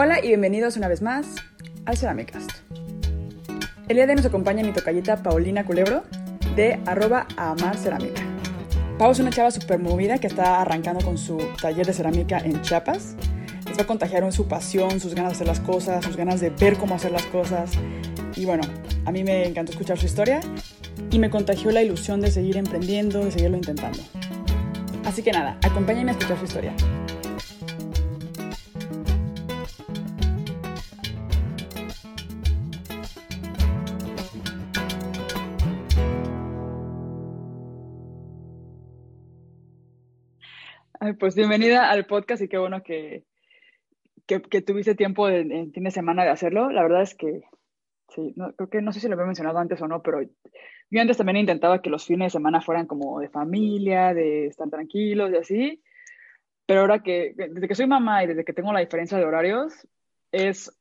Hola y bienvenidos una vez más al Ceramicast. El día de hoy nos acompaña mi tocallita Paulina Culebro de arroba amar cerámica. Pau es una chava súper movida que está arrancando con su taller de cerámica en Chiapas. Les va a contagiar su pasión, sus ganas de hacer las cosas, sus ganas de ver cómo hacer las cosas. Y bueno, a mí me encantó escuchar su historia y me contagió la ilusión de seguir emprendiendo, de seguirlo intentando. Así que nada, acompáñenme a escuchar su historia. Pues bienvenida al podcast y qué bueno que, que, tuviste tiempo en fin de semana de hacerlo. La verdad es que, sí, no, creo que no sé si lo había mencionado antes o no, pero yo antes también intentaba que los fines de semana fueran como de familia, de estar tranquilos y así. Pero ahora que, desde que soy mamá y desde que tengo la diferencia de horarios, es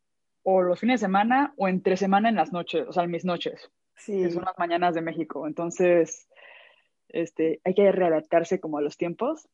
o los fines de semana o entre semana en las noches, o sea, en mis noches. Sí. Que son las mañanas de México. Entonces, este, hay que readaptarse como a los tiempos.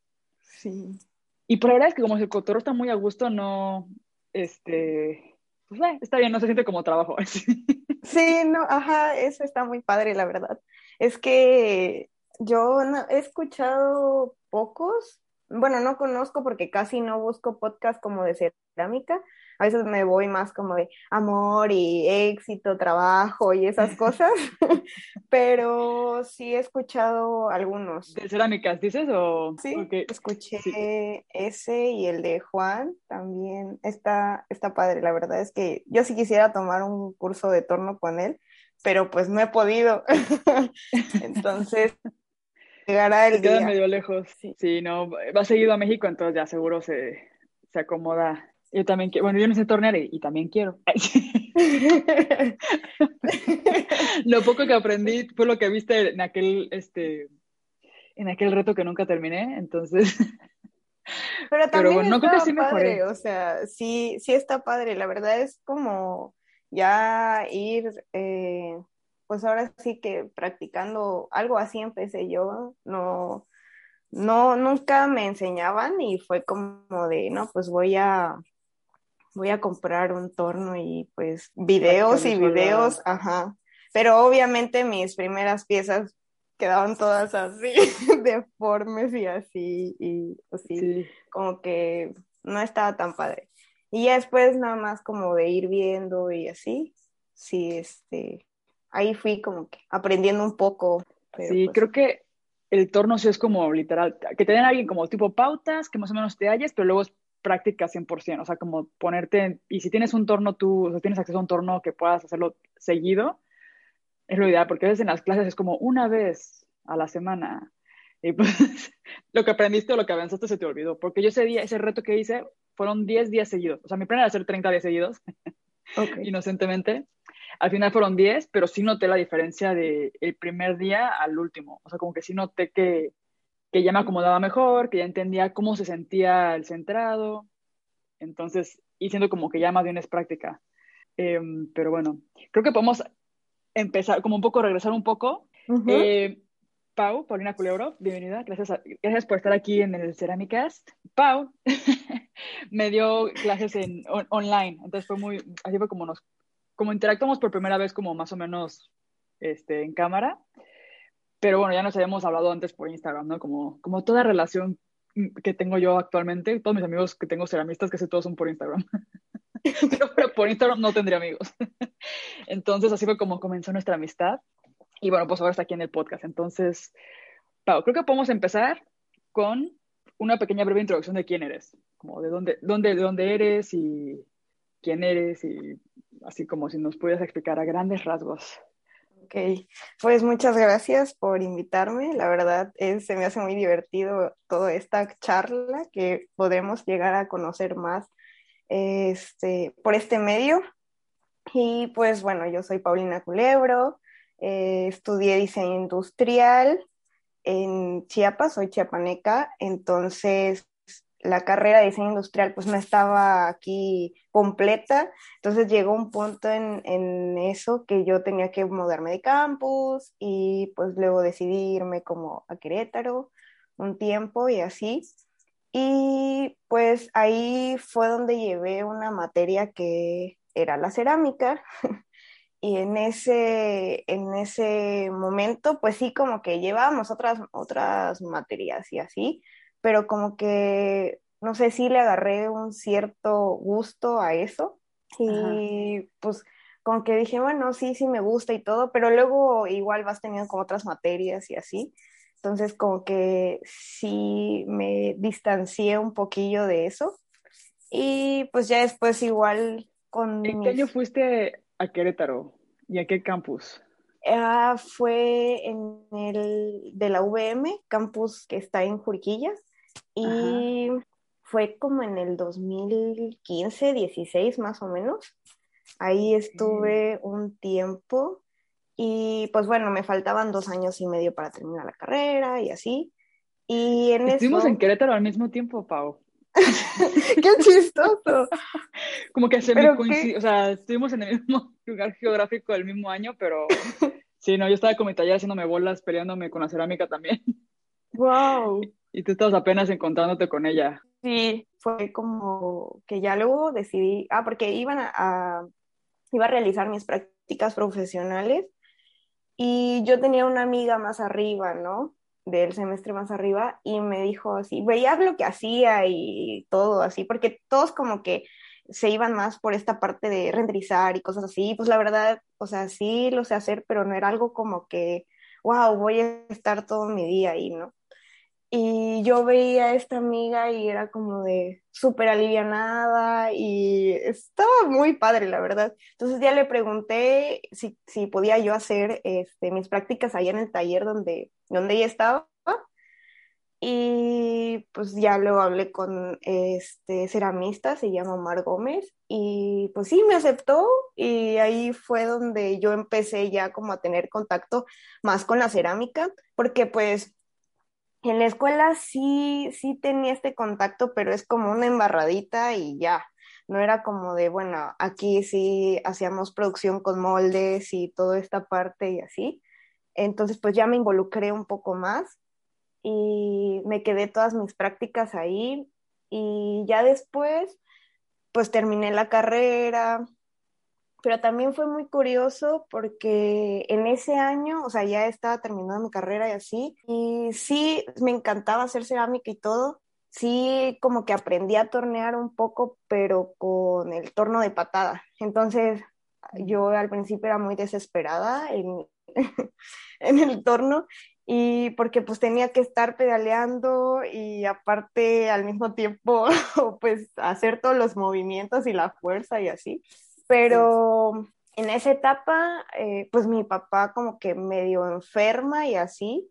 Sí. Y por la verdad es que como el cotorro está muy a gusto, no, este, pues eh, está bien, no se siente como trabajo. sí, no, ajá, eso está muy padre, la verdad. Es que yo he escuchado pocos, bueno, no conozco porque casi no busco podcast como de cerámica, a veces me voy más como de amor y éxito, trabajo y esas cosas, pero sí he escuchado algunos. ¿De cerámicas dices o...? Sí, escuché ese y el de Juan también. Está, está padre, la verdad es que yo sí quisiera tomar un curso de torno con él, pero pues no he podido. Entonces, llegará el Queda medio lejos. Sí. sí, no, va seguido a México, entonces ya seguro se, se acomoda yo también quiero, bueno, yo no sé tornear y, también quiero. lo poco que aprendí fue lo que viste en aquel, este, en aquel reto que nunca terminé, entonces. Pero también bueno, está sí padre, o sea, sí, sí está padre. La verdad es como ya ir, eh, pues ahora sí que practicando algo así empecé yo, no, no, nunca me enseñaban y fue como de, no, pues voy a voy a comprar un torno y pues videos y videos, ajá. Pero obviamente mis primeras piezas quedaban todas así, deformes y así, y así, como que no estaba tan padre. Y ya después nada más como de ir viendo y así, sí, este, ahí fui como que aprendiendo un poco. sí, pues creo que el torno sí es como literal, que te den alguien como tipo pautas, que más o menos te halles, pero luego es práctica 100%, o sea, como ponerte, y si tienes un torno tú, o sea, tienes acceso a un torno que puedas hacerlo seguido, es lo ideal, porque a veces en las clases es como una vez a la semana, y pues lo que aprendiste o lo que avanzaste se te olvidó, porque yo ese día, ese reto que hice, fueron 10 días seguidos, o sea, mi plan era hacer 30 días seguidos, inocentemente, al final fueron 10, pero sí noté la diferencia del el primer día al último, o sea, como que sí noté que que ya me acomodaba mejor, que ya entendía cómo se sentía el centrado. Entonces, y siendo como que ya más bien es práctica. Em, pero bueno, creo que podemos empezar, como un poco, regresar un poco. Eh, Pau, Paulina Culebro, bienvenida. Gracias, gracias por estar aquí en el Ceramicast. Pau me dio clases en online, entonces fue muy, así fue como nos, como interactuamos por primera vez como más o menos este, en cámara. Pero bueno, ya nos habíamos hablado antes por Instagram, ¿no? Como, como toda relación que tengo yo actualmente, todos mis amigos que tengo ceramistas, sé todos son por Instagram. pero, por Instagram no tendría amigos. Entonces así fue como comenzó nuestra amistad. Y bueno, pues ahora está aquí en el podcast. Entonces, Pau, creo que podemos empezar con una pequeña breve introducción de quién eres, como de dónde, dónde, de dónde eres y quién eres y así como si nos pudieras explicar a grandes rasgos Ok, pues muchas gracias por invitarme. La verdad es, se me hace muy divertido toda esta charla que podremos llegar a conocer más este, por este medio. Y pues bueno, yo soy Paulina Culebro, eh, estudié diseño industrial en Chiapas, soy chiapaneca, entonces la carrera de diseño industrial pues no estaba aquí completa, entonces llegó un punto en, en, eso que yo tenía que mudarme de campus y pues luego decidirme como a Querétaro un tiempo y así. Y pues ahí fue donde llevé una materia que era la cerámica. y en ese, en ese momento, pues sí, como que llevábamos otras, otras materias y así, pero como que, no sé, si le agarré un cierto gusto a eso. Y pues como que dije, bueno, sí, sí me gusta y todo, pero luego igual vas teniendo como otras materias y así. Entonces como que sí me distancié un poquillo de eso. Y pues ya después igual con... ¿En qué año fuiste a Querétaro? ¿Y a qué campus? Ah, fue en el de la VM, campus que está en Juriquilla, y fue como en el 2015, 16 más o menos. Ahí estuve un tiempo y pues bueno, me faltaban dos años y medio para terminar la carrera y así. Y en Estuvimos en Querétaro al mismo tiempo, Pau. ¡Qué chistoso! Como que se me coincidió, o sea, estuvimos en el mismo lugar geográfico el mismo año, pero sí, no, yo estaba con mi taller haciéndome bolas, peleándome con la cerámica también. ¡Wow! Y tú estabas apenas encontrándote con ella. Sí, fue como que ya luego decidí, ah, porque iban a, iba a realizar mis prácticas profesionales y yo tenía una amiga más arriba, ¿no? del semestre más arriba y me dijo así, veía lo que hacía y todo así, porque todos como que se iban más por esta parte de renderizar y cosas así, pues la verdad, o sea, sí lo sé hacer, pero no era algo como que, wow, voy a estar todo mi día ahí, ¿no? Y yo veía a esta amiga y era como de súper alivianada y estaba muy padre, la verdad. Entonces ya le pregunté si, si podía yo hacer este, mis prácticas allá en el taller donde, donde ella estaba. Y pues ya luego hablé con este ceramista, se llama Omar Gómez, y pues sí, me aceptó y ahí fue donde yo empecé ya como a tener contacto más con la cerámica, porque pues en la escuela sí, sí tenía este contacto, pero es como una embarradita y ya. No era como de, bueno, aquí sí hacíamos producción con moldes y toda esta parte y así. Entonces, pues ya me involucré un poco más y me quedé todas mis prácticas ahí. Y ya después, pues terminé la carrera, pero también fue muy curioso porque en ese año, o sea, ya estaba terminando mi carrera y así, y sí, me encantaba hacer cerámica y todo, sí, como que aprendí a tornear un poco, pero con el torno de patada. Entonces, yo al principio era muy desesperada en, en el torno y porque pues tenía que estar pedaleando y aparte al mismo tiempo pues hacer todos los movimientos y la fuerza y así. Pero en esa etapa, eh, pues mi papá como que medio enferma y así.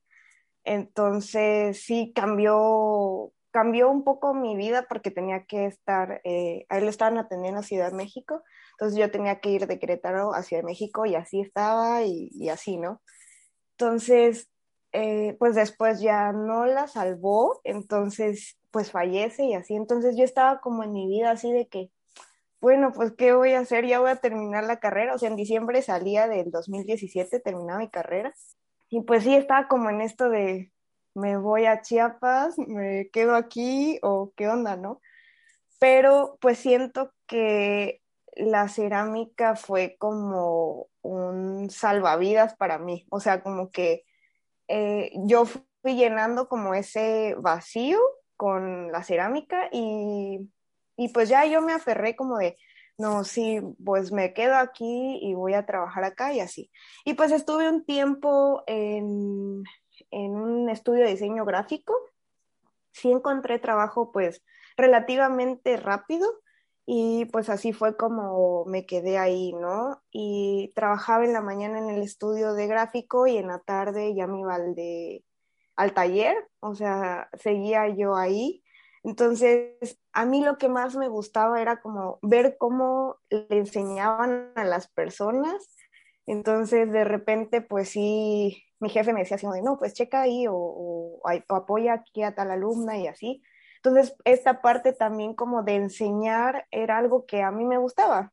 Entonces sí cambió, cambió un poco mi vida porque tenía que estar, eh, a él lo estaban atendiendo a Ciudad de México, entonces yo tenía que ir de Querétaro a Ciudad de México y así estaba y, así, ¿no? Entonces, eh, pues después ya no la salvó, entonces pues fallece y así, entonces yo estaba como en mi vida así de que bueno, pues ¿qué voy a hacer? Ya voy a terminar la carrera, o sea, en diciembre salía del 2017, terminaba mi carrera, y pues sí, estaba como en esto de, me voy a Chiapas, me quedo aquí, o qué onda, ¿no? Pero pues siento que la cerámica fue como un salvavidas para mí, o sea, como que eh, yo fui llenando como ese vacío con la cerámica y y pues ya yo me aferré como de, no, sí, pues me quedo aquí y voy a trabajar acá y así. Y pues estuve un tiempo en, en un estudio de diseño gráfico. Sí encontré trabajo pues relativamente rápido y pues así fue como me quedé ahí, ¿no? Y trabajaba en la mañana en el estudio de gráfico y en la tarde ya me iba al, de, al taller, o sea, seguía yo ahí entonces, a mí lo que más me gustaba era como ver cómo le enseñaban a las personas. Entonces, de repente, pues sí, mi jefe me decía así, no, pues checa ahí o, o, apoya aquí a tal alumna y así. Entonces, esta parte también como de enseñar era algo que a mí me gustaba,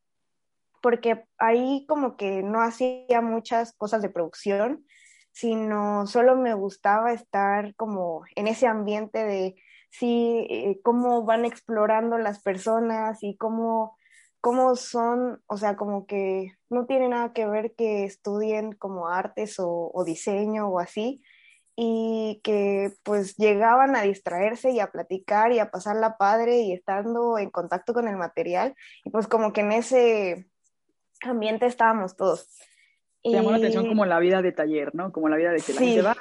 porque ahí como que no hacía muchas cosas de producción, sino solo me gustaba estar como en ese ambiente de sí, eh, cómo van explorando las personas y cómo, cómo son, o sea, como que no tiene nada que ver que estudien como artes o, diseño o así, y que pues llegaban a distraerse y a platicar y a pasarla padre y estando en contacto con el material, y pues como que en ese ambiente estábamos todos. Te llamó la atención como la vida de taller, ¿no? Como la vida de que la gente va,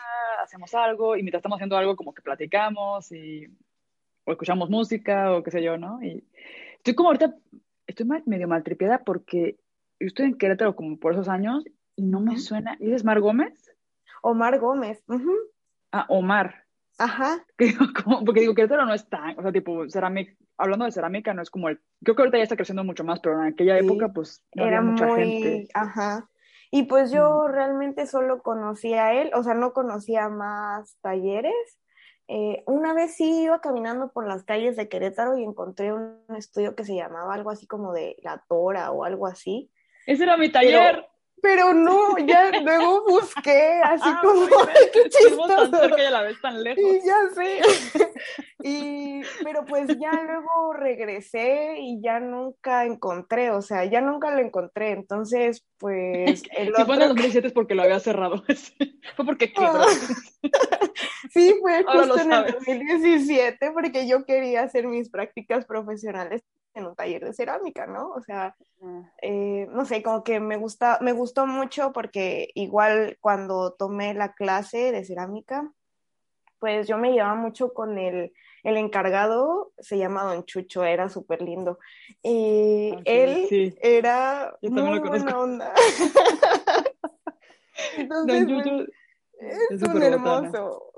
hacemos algo y mientras estamos haciendo algo como que platicamos y o escuchamos música o qué sé yo, ¿no? Y estoy como ahorita, estoy medio maltripiada porque yo estoy en Querétaro como por esos años y no me suena. ¿Dices Mar Gómez? Omar Gómez. Ah, Omar. Ajá. porque digo, Querétaro no es tan, o sea, tipo, cerámica, hablando de cerámica, no es como el, creo que ahorita ya está creciendo mucho más, pero en aquella época, pues, no era había mucha muy, gente. Ajá. Y pues yo realmente solo conocía a él, o sea, no conocía más talleres. Eh, una vez sí iba caminando por las calles de Querétaro y encontré un estudio que se llamaba algo así como de La Tora o algo así. Ese era mi taller. Pero no, ya luego busqué así ah, como chistoso. tan cerca y a la vez tan lejos. Y ya sé. y, pero pues ya luego regresé y ya nunca encontré, o sea, ya nunca lo encontré. Entonces, pues. El si fue en el 2017 es porque lo había cerrado. fue porque quebró. sí, fue justo en el 2017 porque yo quería hacer mis prácticas profesionales en un taller de cerámica, ¿no? O sea, eh, no sé, como que me gusta, me gustó mucho porque igual cuando tomé la clase de cerámica, pues yo me llevaba mucho con el, el encargado, se llama Don Chucho, era súper lindo. Y ah, él era muy buena onda. Entonces, Don Chucho es, un hermoso.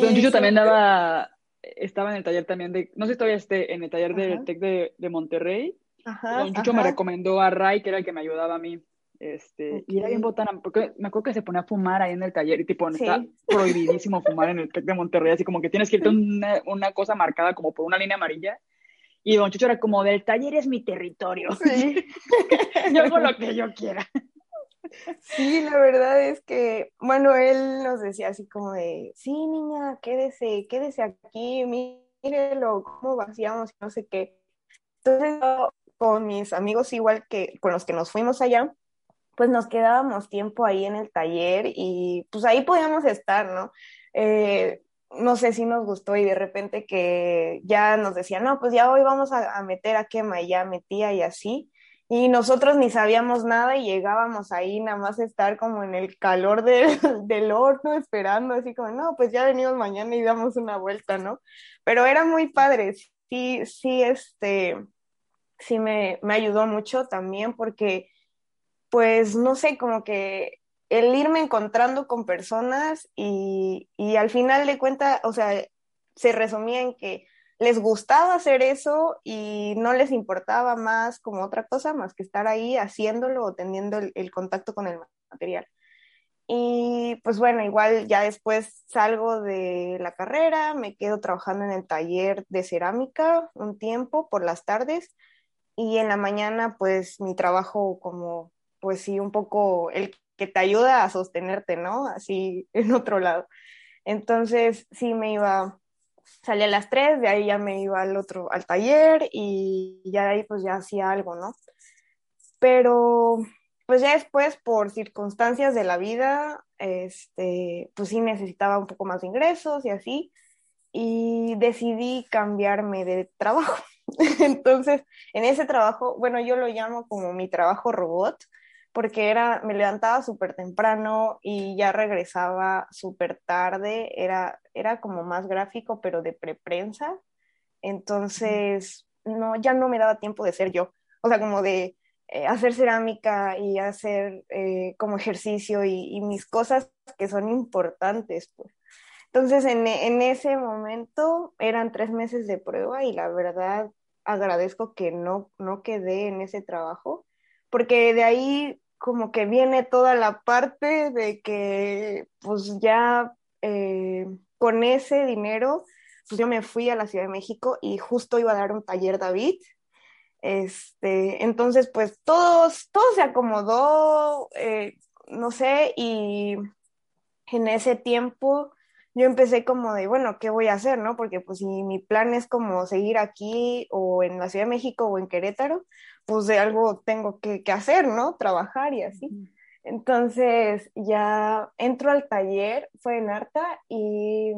Don Chucho también daba estaba en el taller también de, no sé si todavía esté, en el taller del TEC de, de, Monterrey. Ajá, Don Chucho me recomendó a Ray, que era el que me ayudaba a mí. Este, Y era bien botana, porque me acuerdo que se ponía a fumar ahí en el taller, y tipo, está prohibidísimo fumar en el TEC de Monterrey, así como que tienes que irte una, una cosa marcada como por una línea amarilla. Y Don Chucho era como, del taller es mi territorio. Sí. yo hago lo que yo quiera. Sí, la verdad es que, bueno, él nos decía así como de, sí, niña, quédese, quédese aquí, mírelo, cómo vaciamos, no sé qué. Entonces, con mis amigos, igual que con los que nos fuimos allá, pues nos quedábamos tiempo ahí en el taller y pues ahí podíamos estar, ¿no? Eh, no sé si nos gustó y de repente que ya nos decían, no, pues ya hoy vamos a, a meter a quema y ya metía y así y nosotros ni sabíamos nada y llegábamos ahí nada más estar como en el calor del horno esperando, así como, no, pues ya venimos mañana y damos una vuelta, ¿no? Pero era muy padre, sí, sí, este, sí me, me ayudó mucho también porque, pues, no sé, como que el irme encontrando con personas y, y al final de cuentas, o sea, se resumía en que les gustaba hacer eso y no les importaba más como otra cosa más que estar ahí haciéndolo o teniendo el, contacto con el material. Y pues bueno, igual ya después salgo de la carrera, me quedo trabajando en el taller de cerámica un tiempo por las tardes y en la mañana pues mi trabajo como pues sí un poco el que te ayuda a sostenerte, ¿no? Así en otro lado. Entonces sí me iba salía a las 3, de ahí ya me iba al otro, al taller y ya de ahí pues ya hacía algo, ¿no? Pero pues ya después por circunstancias de la vida, este, pues sí necesitaba un poco más de ingresos y así, y decidí cambiarme de trabajo. Entonces, en ese trabajo, bueno, yo lo llamo como mi trabajo robot, porque era, me levantaba súper temprano y ya regresaba súper tarde, era, era como más gráfico, pero de preprensa, entonces no, ya no me daba tiempo de ser yo, o sea, como de eh, hacer cerámica y hacer eh, como ejercicio y, mis cosas que son importantes, pues. Entonces, en, en ese momento eran tres meses de prueba y la verdad agradezco que no, no quedé en ese trabajo, porque de ahí como que viene toda la parte de que pues ya eh, con ese dinero, pues yo me fui a la Ciudad de México y justo iba a dar un taller David. Este, entonces, pues todo, todo se acomodó, eh, no sé, y en ese tiempo yo empecé como de, bueno, ¿qué voy a hacer, no? Porque pues si mi plan es como seguir aquí o en la Ciudad de México o en Querétaro, pues de algo tengo que, que hacer, ¿no? Trabajar y así. Entonces ya entro al taller, fue en Arta y,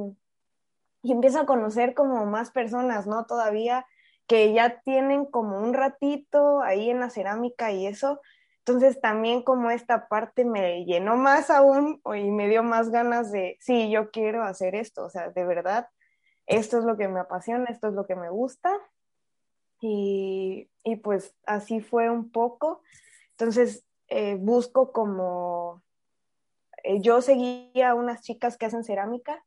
y empiezo a conocer como más personas, ¿no? Todavía que ya tienen como un ratito ahí en la cerámica y eso. Entonces también como esta parte me llenó más aún y me dio más ganas de, sí, yo quiero hacer esto, o sea, de verdad, esto es lo que me apasiona, esto es lo que me gusta. Y, y pues así fue un poco. Entonces eh, busco como, eh, yo seguía a unas chicas que hacen cerámica,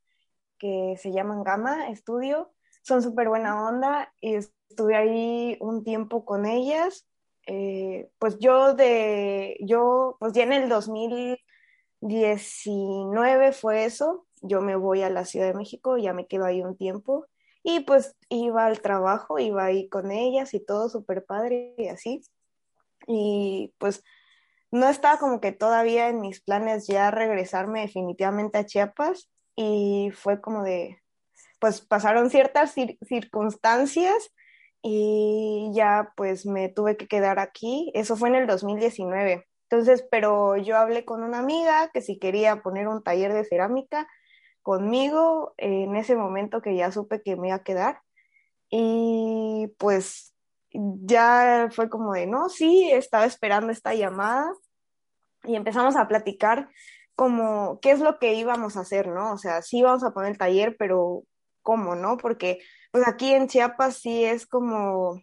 que se llaman Gama Estudio, son súper buena onda y estuve ahí un tiempo con ellas. Eh, pues yo de, yo, pues ya en el 2019 fue eso, yo me voy a la Ciudad de México, ya me quedo ahí un tiempo y pues iba al trabajo, iba ahí con ellas y todo súper padre y así. Y pues no estaba como que todavía en mis planes ya regresarme definitivamente a Chiapas y fue como de, pues pasaron ciertas circunstancias y ya pues me tuve que quedar aquí. Eso fue en el 2019. Entonces, pero yo hablé con una amiga que si quería poner un taller de cerámica conmigo en ese momento que ya supe que me iba a quedar. Y pues ya fue como de, no, sí, estaba esperando esta llamada y empezamos a platicar como qué es lo que íbamos a hacer, ¿no? O sea, sí íbamos a poner el taller, pero ¿cómo, no? Porque pues aquí en Chiapas sí es como,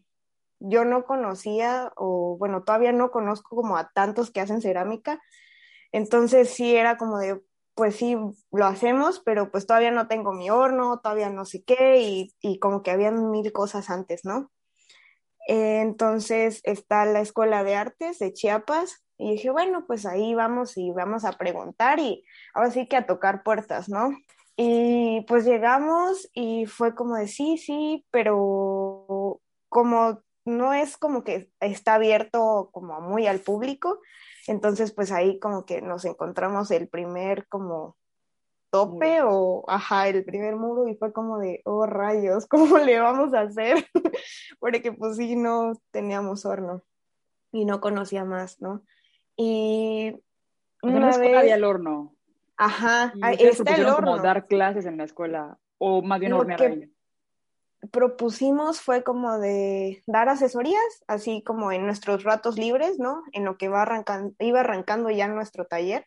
yo no conocía, o bueno, todavía no conozco como a tantos que hacen cerámica, entonces sí era como de, pues sí, lo hacemos, pero pues todavía no tengo mi horno, todavía no sé qué, y, y como que habían mil cosas antes, ¿no? entonces está la Escuela de Artes de Chiapas y dije, bueno, pues ahí vamos y vamos a preguntar y ahora sí que a tocar puertas, ¿no? Y pues llegamos y fue como de sí, sí, pero como no es como que está abierto como muy al público, entonces pues ahí como que nos encontramos el primer como tope o, ajá, el primer muro y fue como de, oh rayos, ¿cómo le vamos a hacer? Porque pues sí, no teníamos horno y no conocía más, ¿no? Y una en la escuela había el horno. Ajá, está el horno. como dar clases en la escuela o más bien hornear ahí propusimos fue como de dar asesorías, así como en nuestros ratos libres, ¿no? En lo que va arrancando, iba arrancando ya nuestro taller.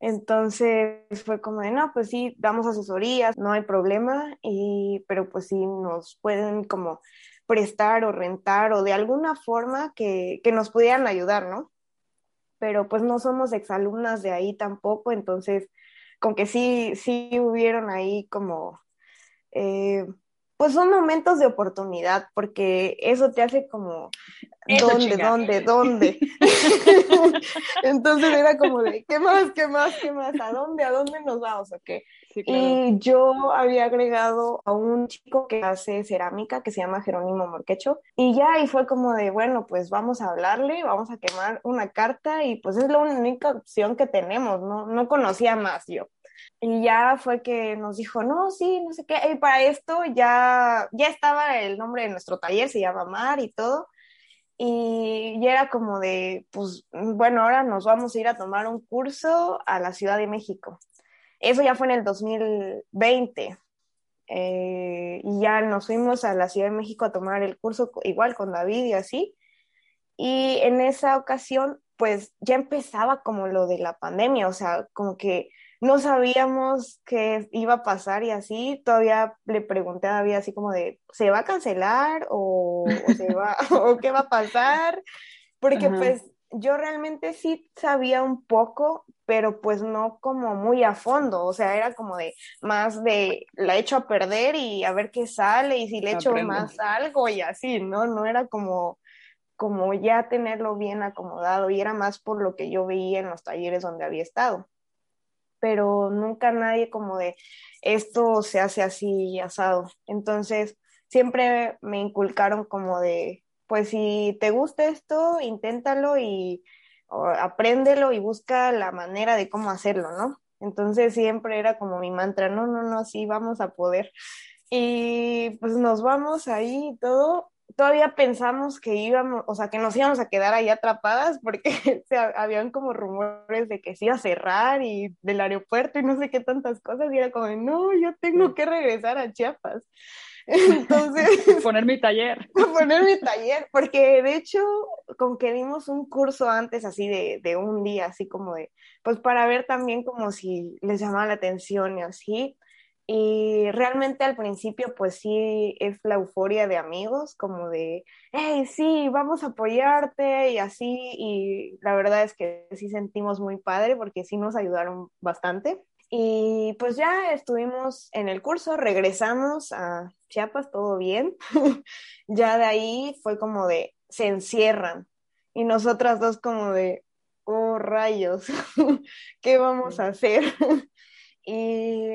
Entonces fue como de, no, pues sí, damos asesorías, no hay problema, y, pero pues sí nos pueden como prestar o rentar o de alguna forma que, que nos pudieran ayudar, ¿no? Pero pues no somos exalumnas de ahí tampoco, entonces con que sí, sí hubieron ahí como eh, pues son momentos de oportunidad, porque eso te hace como, ¿dónde, dónde, dónde? Entonces era como de, ¿qué más, qué más, qué más? ¿A dónde, a dónde nos vamos? Okay. Y yo había agregado a un chico que hace cerámica, que se llama Jerónimo Morquecho, y ya, y fue como de, bueno, pues vamos a hablarle, vamos a quemar una carta, y pues es la única opción que tenemos, ¿no? No conocía más yo. Y ya fue que nos dijo, no, sí, no sé qué. Y para esto ya, ya estaba el nombre de nuestro taller, se llama Mar y todo. Y ya era como de, pues, bueno, ahora nos vamos a ir a tomar un curso a la Ciudad de México. Eso ya fue en el 2020. Eh, y ya nos fuimos a la Ciudad de México a tomar el curso igual con David y así. Y en esa ocasión, pues ya empezaba como lo de la pandemia, o sea, como que no sabíamos qué iba a pasar y así, todavía le pregunté a David así como de, ¿se va a cancelar o, se va, o qué va a pasar? Porque pues yo realmente sí sabía un poco, pero pues no como muy a fondo, o sea, era como de más de la echo a perder y a ver qué sale y si le echo más algo y así, ¿no? No era como como ya tenerlo bien acomodado y era más por lo que yo veía en los talleres donde había estado pero nunca nadie como de esto se hace así asado. Entonces, siempre me inculcaron como de, pues si te gusta esto, inténtalo y apréndelo y busca la manera de cómo hacerlo, ¿no? Entonces siempre era como mi mantra, no, no, no, sí, vamos a poder. Y pues nos vamos ahí y todo. Todavía pensamos que íbamos, o sea, que nos íbamos a quedar ahí atrapadas porque habían como rumores de que se iba a cerrar y del aeropuerto y no sé qué tantas cosas. Y era como, no, yo tengo que regresar a Chiapas. Entonces. poner mi taller. poner mi taller, porque de hecho, con que dimos un curso antes así de, de, un día, así como de, pues para ver también como si les llamaba la atención y así. Y realmente al principio, pues sí, es la euforia de amigos, como de, hey, sí, vamos a apoyarte y así. Y la verdad es que sí sentimos muy padre porque sí nos ayudaron bastante. Y pues ya estuvimos en el curso, regresamos a Chiapas, todo bien. ya de ahí fue como de, se encierran. Y nosotras dos como de, oh rayos, ¿qué vamos a hacer? y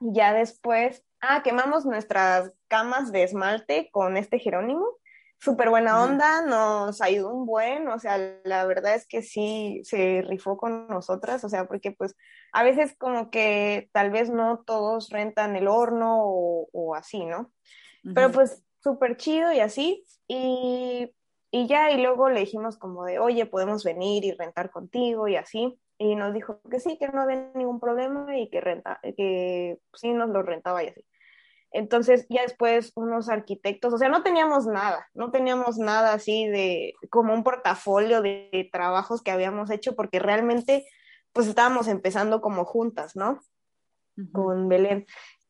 ya después, ah, quemamos nuestras camas de esmalte con este Jerónimo. Súper buena onda, nos ayudó un buen, o sea, la verdad es que sí se rifó con nosotras, o sea, porque pues a veces como que tal vez no todos rentan el horno o, así, ¿no? Pero pues súper chido y así, y, y ya, y luego le dijimos como de, oye, podemos venir y rentar contigo y así, y nos dijo que sí, que no había ningún problema y que renta, que sí nos lo rentaba y así. Entonces ya después unos arquitectos, o sea, no teníamos nada, no teníamos nada así de como un portafolio de, trabajos que habíamos hecho porque realmente pues estábamos empezando como juntas, ¿no? Con Belén.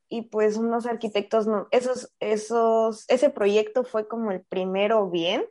Y pues unos arquitectos, no, esos, esos, ese proyecto fue como el primero bien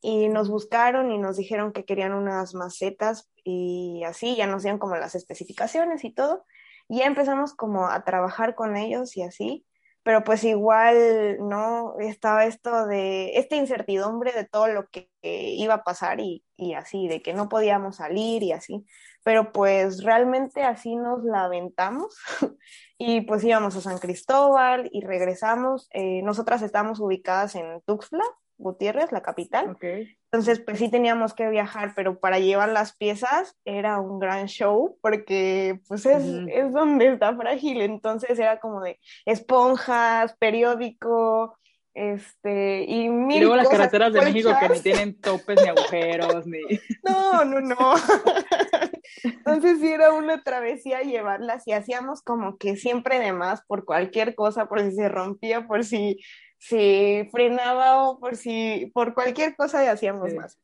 y nos buscaron y nos dijeron que querían unas macetas y así, ya nos dieron como las especificaciones y todo. Y ya empezamos como a trabajar con ellos y así pero pues igual, ¿no? Estaba esto de, esta incertidumbre de todo lo que, iba a pasar y, y, así, de que no podíamos salir y así, pero pues realmente así nos la aventamos y pues íbamos a San Cristóbal y regresamos, eh, nosotras estamos ubicadas en Tuxtla, Gutiérrez, la capital. Entonces, pues sí teníamos que viajar, pero para llevar las piezas era un gran show porque pues es, es donde está frágil. Entonces era como de esponjas, periódico, este, y mil Y luego las carreteras de México que ni tienen topes ni agujeros, ni... No, no, no. Entonces sí era una travesía llevarlas y hacíamos como que siempre de más por cualquier cosa, por si se rompía, por si si frenaba o por si, por cualquier cosa y hacíamos más.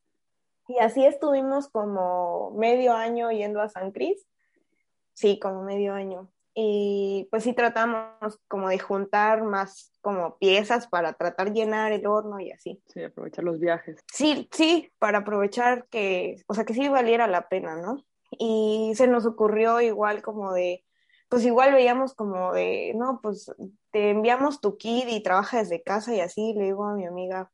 Y así estuvimos como medio año yendo a San Cris, sí, como medio año. Y pues sí tratamos como de juntar más como piezas para tratar llenar el horno y así. Sí, aprovechar los viajes. Sí, sí, para aprovechar que, o sea, que sí valiera la pena, ¿no? Y se nos ocurrió igual como de, pues igual veíamos como de, no, pues enviamos tu kit y trabaja desde casa y así, le digo a mi amiga,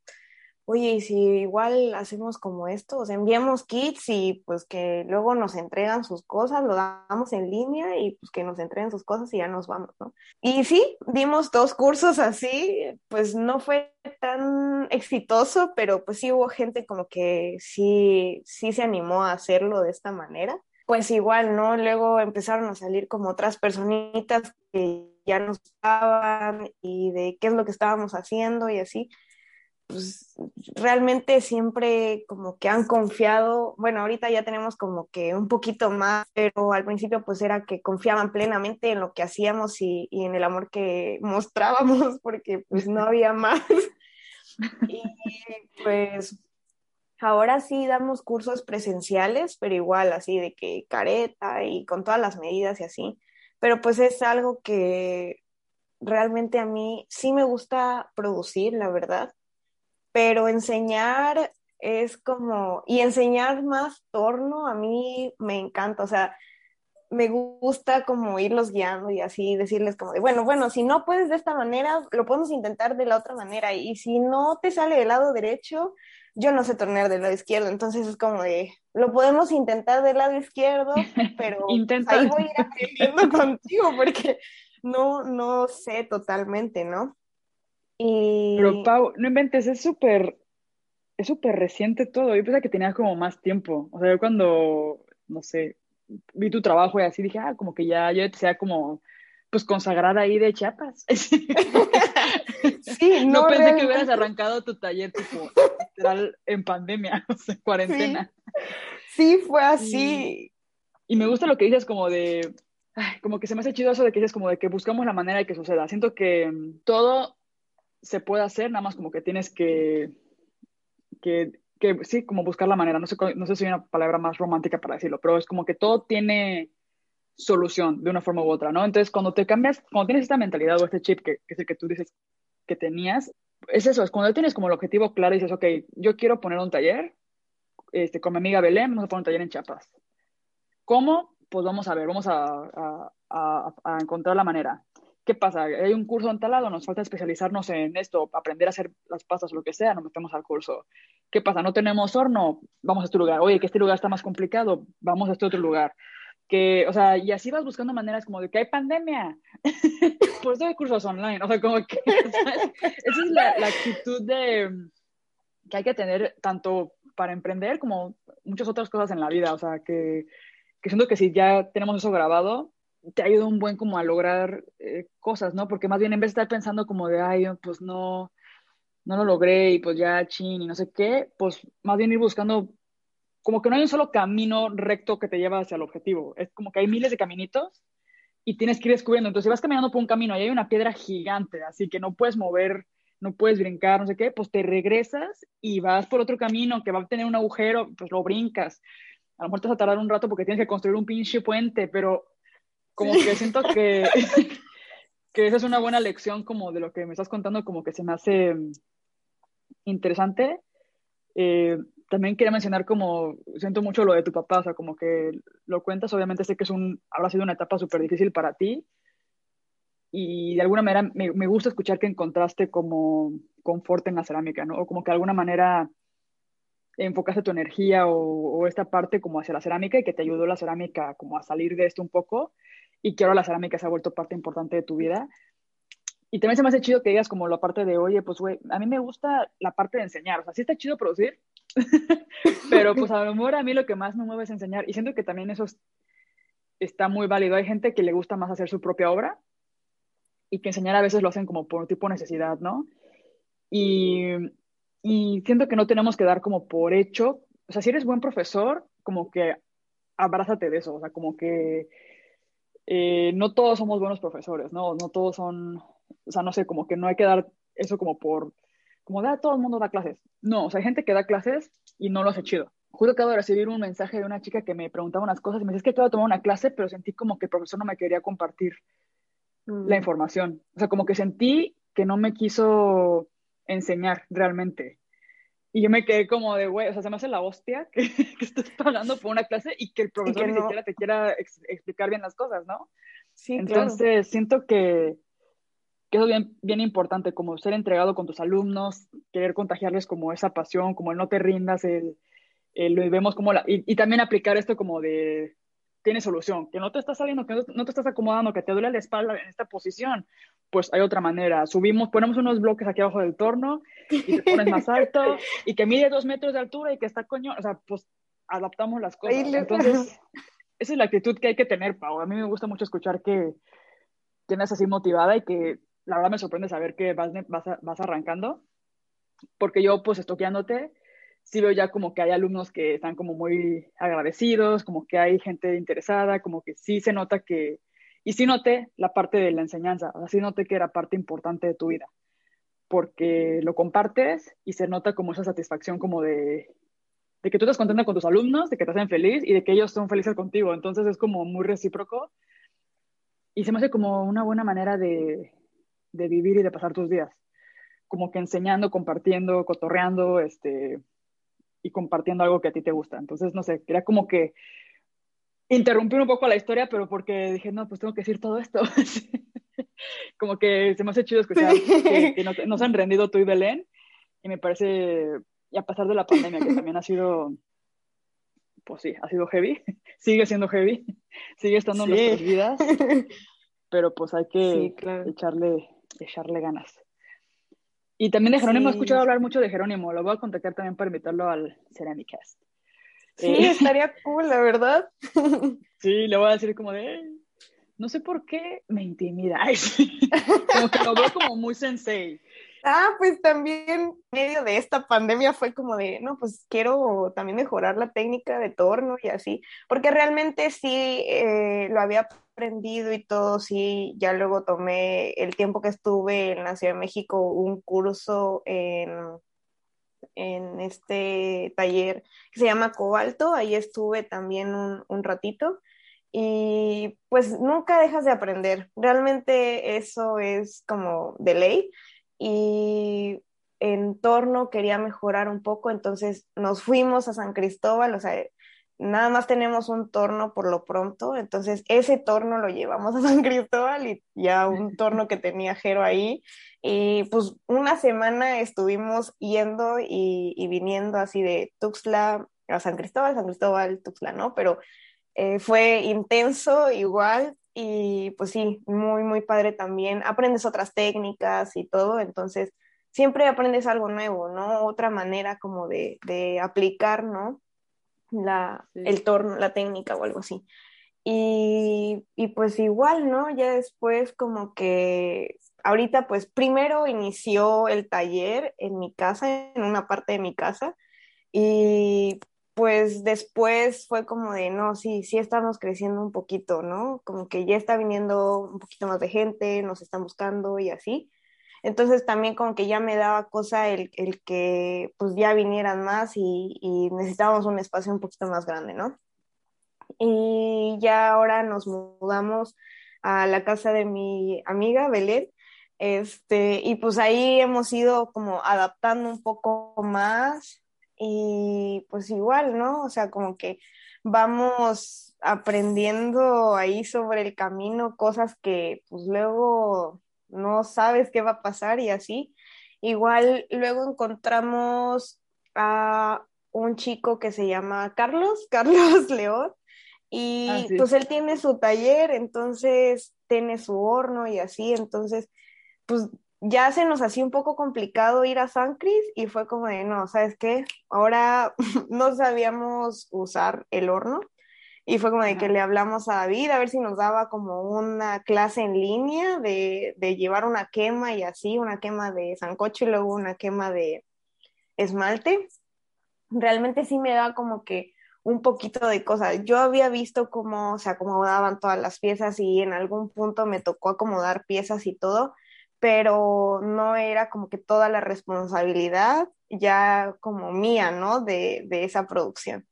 oye, si igual hacemos como esto, o sea, enviamos kits y pues que luego nos entregan sus cosas, lo damos en línea y pues que nos entreguen sus cosas y ya nos vamos, ¿no? Y sí, dimos dos cursos así, pues no fue tan exitoso, pero pues sí hubo gente como que sí, sí se animó a hacerlo de esta manera pues igual, ¿no? Luego empezaron a salir como otras personitas que ya nos estaban y de qué es lo que estábamos haciendo y así. Pues realmente siempre como que han confiado, bueno, ahorita ya tenemos como que un poquito más, pero al principio pues era que confiaban plenamente en lo que hacíamos y, y en el amor que mostrábamos porque pues no había más. Y pues Ahora sí damos cursos presenciales, pero igual así de que careta y con todas las medidas y así. Pero pues es algo que realmente a mí sí me gusta producir, la verdad. Pero enseñar es como, y enseñar más torno a mí me encanta, o sea, me gusta como irlos guiando y así decirles como de, bueno, bueno, si no puedes de esta manera, lo podemos intentar de la otra manera y si no te sale del lado derecho, yo no sé tornear del lado izquierdo, entonces es como de, lo podemos intentar del lado izquierdo, pero ahí voy a ir aprendiendo contigo porque no, no sé totalmente, ¿no? Y... Pero Pau, no inventes, es súper, es súper reciente todo, yo pensaba que tenías como más tiempo, o sea, yo cuando, no sé, vi tu trabajo y así dije, ah, como que ya yo sea como, pues consagrada ahí de Chiapas. Sí, no, pensé que hubieras arrancado tu taller tipo literal en pandemia, o sea, cuarentena. Sí, fue así. Y, me gusta lo que dices como de, como que se me hace chido eso de que dices como de que buscamos la manera de que suceda. Siento que mm, todo se puede hacer, nada más como que tienes que, que, que sí, como buscar la manera. No sé, no sé si hay una palabra más romántica para decirlo, pero es como que todo tiene solución de una forma u otra, ¿no? Entonces, cuando te cambias, cuando tienes esta mentalidad o este chip que, que es el que tú dices que tenías, es eso, es cuando tienes como el objetivo claro y dices, ok, yo quiero poner un taller, este, con mi amiga Belén, vamos a poner un taller en Chiapas. ¿Cómo? Pues vamos a ver, vamos a, a, a, a encontrar la manera. ¿Qué pasa? Hay un curso en tal lado, nos falta especializarnos en esto, aprender a hacer las pastas o lo que sea, nos metemos al curso. ¿Qué pasa? No tenemos horno, vamos a este lugar. Oye, que este lugar está más complicado, vamos a este otro lugar que, o sea, y así vas buscando maneras como de que hay pandemia, por eso hay cursos online, o sea, como que, esa es la, la, actitud de, que hay que tener tanto para emprender como muchas otras cosas en la vida, o sea, que, que siento que si ya tenemos eso grabado, te ayuda un buen como a lograr eh, cosas, ¿no? Porque más bien en vez de estar pensando como de, ay, pues no, no lo logré y pues ya chin y no sé qué, pues más bien ir buscando como que no hay un solo camino recto que te lleva hacia el objetivo. Es como que hay miles de caminitos y tienes que ir descubriendo. Entonces, si vas caminando por un camino y hay una piedra gigante, así que no puedes mover, no puedes brincar, no sé qué, pues te regresas y vas por otro camino que va a tener un agujero, pues lo brincas. A lo mejor te vas a tardar un rato porque tienes que construir un pinche puente, pero como que siento que, que esa es una buena lección como de lo que me estás contando, como que se me hace interesante. Eh, también quería mencionar como, siento mucho lo de tu papá, o sea, como que lo cuentas, obviamente sé que es un, habrá sido una etapa súper difícil para ti y de alguna manera me, me, gusta escuchar que encontraste como confort en la cerámica, ¿no? O como que de alguna manera enfocaste tu energía o, esta parte como hacia la cerámica y que te ayudó la cerámica como a salir de esto un poco y que ahora la cerámica se ha vuelto parte importante de tu vida. Y también se me hace chido que digas como la parte de, oye, pues, güey, a mí me gusta la parte de enseñar. O sea, sí está chido producir, Pero pues a lo mejor a mí lo que más me mueve es enseñar y siento que también eso está muy válido. Hay gente que le gusta más hacer su propia obra y que enseñar a veces lo hacen como por tipo necesidad, ¿no? Y, y siento que no tenemos que dar como por hecho, o sea, si eres buen profesor, como que abrázate de eso, o sea, como que eh, no todos somos buenos profesores, ¿no? No todos son, o sea, no sé, como que no hay que dar eso como por como da, todo el mundo da clases. No, o sea, hay gente que da clases y no lo hace chido. Justo acabo de recibir un mensaje de una chica que me preguntaba unas cosas y me dice, es que acabo de tomar una clase, pero sentí como que el profesor no me quería compartir mm. la información. O sea, como que sentí que no me quiso enseñar realmente. Y yo me quedé como de, güey, o sea, se me hace la hostia que, que estés pagando por una clase y que el profesor ni siquiera te quiera explicar bien las cosas, ¿no? Sí, Entonces, siento que, que eso es bien, bien importante, como ser entregado con tus alumnos, querer contagiarles como esa pasión, como el no te rindas, el, lo vemos como la, y, también aplicar esto como de, tiene solución, que no te está saliendo, que no, te estás acomodando, que te duele la espalda en esta posición, pues hay otra manera. Subimos, ponemos unos bloques aquí abajo del torno y te pones más alto y que mide dos metros de altura y que está coño, o sea, pues adaptamos las cosas. Entonces, esa es la actitud que hay que tener, Pau. A mí me gusta mucho escuchar que tienes así motivada y que la verdad me sorprende saber que vas, vas, vas arrancando, porque yo pues estoqueándote, sí veo ya como que hay alumnos que están como muy agradecidos, como que hay gente interesada, como que sí se nota que, y sí noté la parte de la enseñanza, o sea, sí noté que era parte importante de tu vida, porque lo compartes y se nota como esa satisfacción como de, de que tú estás contenta con tus alumnos, de que te hacen feliz y de que ellos son felices contigo, entonces es como muy recíproco y se me hace como una buena manera de, de vivir y de pasar tus días. Como que enseñando, compartiendo, cotorreando, este, y compartiendo algo que a ti te gusta. Entonces, no sé, quería como que interrumpir un poco la historia, pero porque dije, no, pues tengo que decir todo esto. como que se me hace chido escuchar que, que nos, nos, han rendido tú y Belén, y me parece, y a pesar de la pandemia, que también ha sido, pues sí, ha sido heavy, sigue siendo heavy, sigue estando en nuestras vidas, pero pues hay que echarle echarle ganas. Y también de Jerónimo, he escuchado hablar mucho de Jerónimo, lo voy a contactar también para invitarlo al Ceramicast. Sí, eh, estaría cool, la verdad. Sí, le voy a decir como de, no sé por qué me intimidáis. como que lo veo como muy sensei. Ah, pues también medio de esta pandemia fue como de, no, pues quiero también mejorar la técnica de torno y así, porque realmente sí eh, lo había aprendido y todo, sí, ya luego tomé el tiempo que estuve en la Ciudad de México un curso en, en este taller que se llama Cobalto, ahí estuve también un, un ratito y pues nunca dejas de aprender, realmente eso es como de ley y en torno quería mejorar un poco, entonces nos fuimos a San Cristóbal, o sea, nada más tenemos un torno por lo pronto, entonces ese torno lo llevamos a San Cristóbal y ya un torno que tenía Jero ahí, y pues una semana estuvimos yendo y, y viniendo así de Tuxtla a San Cristóbal, San Cristóbal, Tuxtla, ¿no? Pero eh, fue intenso igual, y pues sí, muy, muy padre también. Aprendes otras técnicas y todo, entonces siempre aprendes algo nuevo, ¿no? Otra manera como de, de aplicar, ¿no? La, el torno, la técnica o algo así. Y, y, pues igual, ¿no? Ya después como que ahorita pues primero inició el taller en mi casa, en una parte de mi casa, y pues después fue como de, no, sí, sí estamos creciendo un poquito, ¿no? Como que ya está viniendo un poquito más de gente, nos están buscando y así. Entonces también como que ya me daba cosa el, que pues ya vinieran más y, y, necesitábamos un espacio un poquito más grande, ¿no? Y ya ahora nos mudamos a la casa de mi amiga Belén, este, y pues ahí hemos ido como adaptando un poco más y pues igual, ¿no? O sea, como que vamos aprendiendo ahí sobre el camino cosas que pues luego no sabes qué va a pasar y así. Igual luego encontramos a un chico que se llama Carlos, Carlos León, y ah, pues él tiene su taller, entonces tiene su horno y así, entonces pues ya se nos hacía un poco complicado ir a San Cris y fue como de, no, ¿sabes qué? Ahora no sabíamos usar el horno y fue como de que le hablamos a David a ver si nos daba como una clase en línea de, de llevar una quema y así, una quema de sancocho y luego una quema de esmalte. Realmente sí me da como que un poquito de cosas. Yo había visto cómo se acomodaban todas las piezas y en algún punto me tocó acomodar piezas y todo, pero no era como que toda la responsabilidad ya como mía, ¿no? De, esa producción.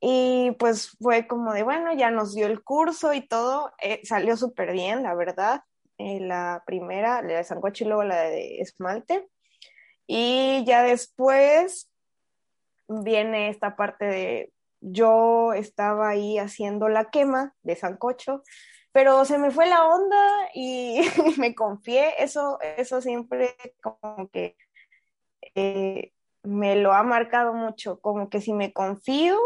Y pues fue como de, bueno, ya nos dio el curso y todo, eh, salió súper bien, la verdad. Eh, la primera, la de sancocho y luego la de esmalte. Y ya después viene esta parte de, yo estaba ahí haciendo la quema de sancocho, pero se me fue la onda y me confié, eso, eso siempre como que eh, me lo ha marcado mucho, como que si me confío,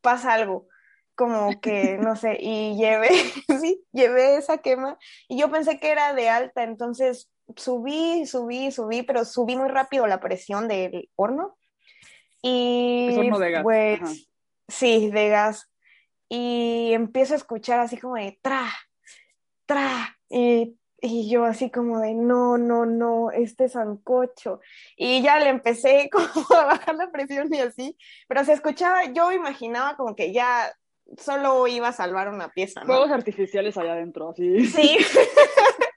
pasa algo, como que, no sé, y llevé, sí, llevé esa quema y yo pensé que era de alta, entonces subí, subí, subí, pero subí muy rápido la presión del horno. Y horno de gas. pues, sí, de gas y empiezo a escuchar así como de tra, tra, y, y, yo así como de no, no, no, este sancocho. Y ya le empecé como a bajar la presión y así, pero se escuchaba, yo imaginaba como que ya solo iba a salvar una pieza. ¿no? Fuegos artificiales allá adentro, así. Sí.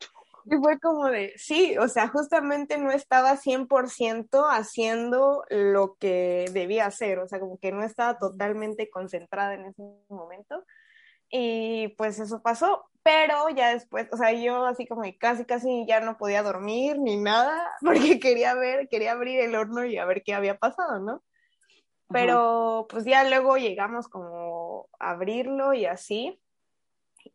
Y fue como de, sí, o sea, justamente no estaba 100% haciendo lo que debía hacer, o sea, como que no estaba totalmente concentrada en ese momento. Y pues eso pasó, pero ya después, o sea, yo así como casi, casi ya no podía dormir ni nada, porque quería ver, quería abrir el horno y a ver qué había pasado, ¿no? Pero pues ya luego llegamos como a abrirlo y así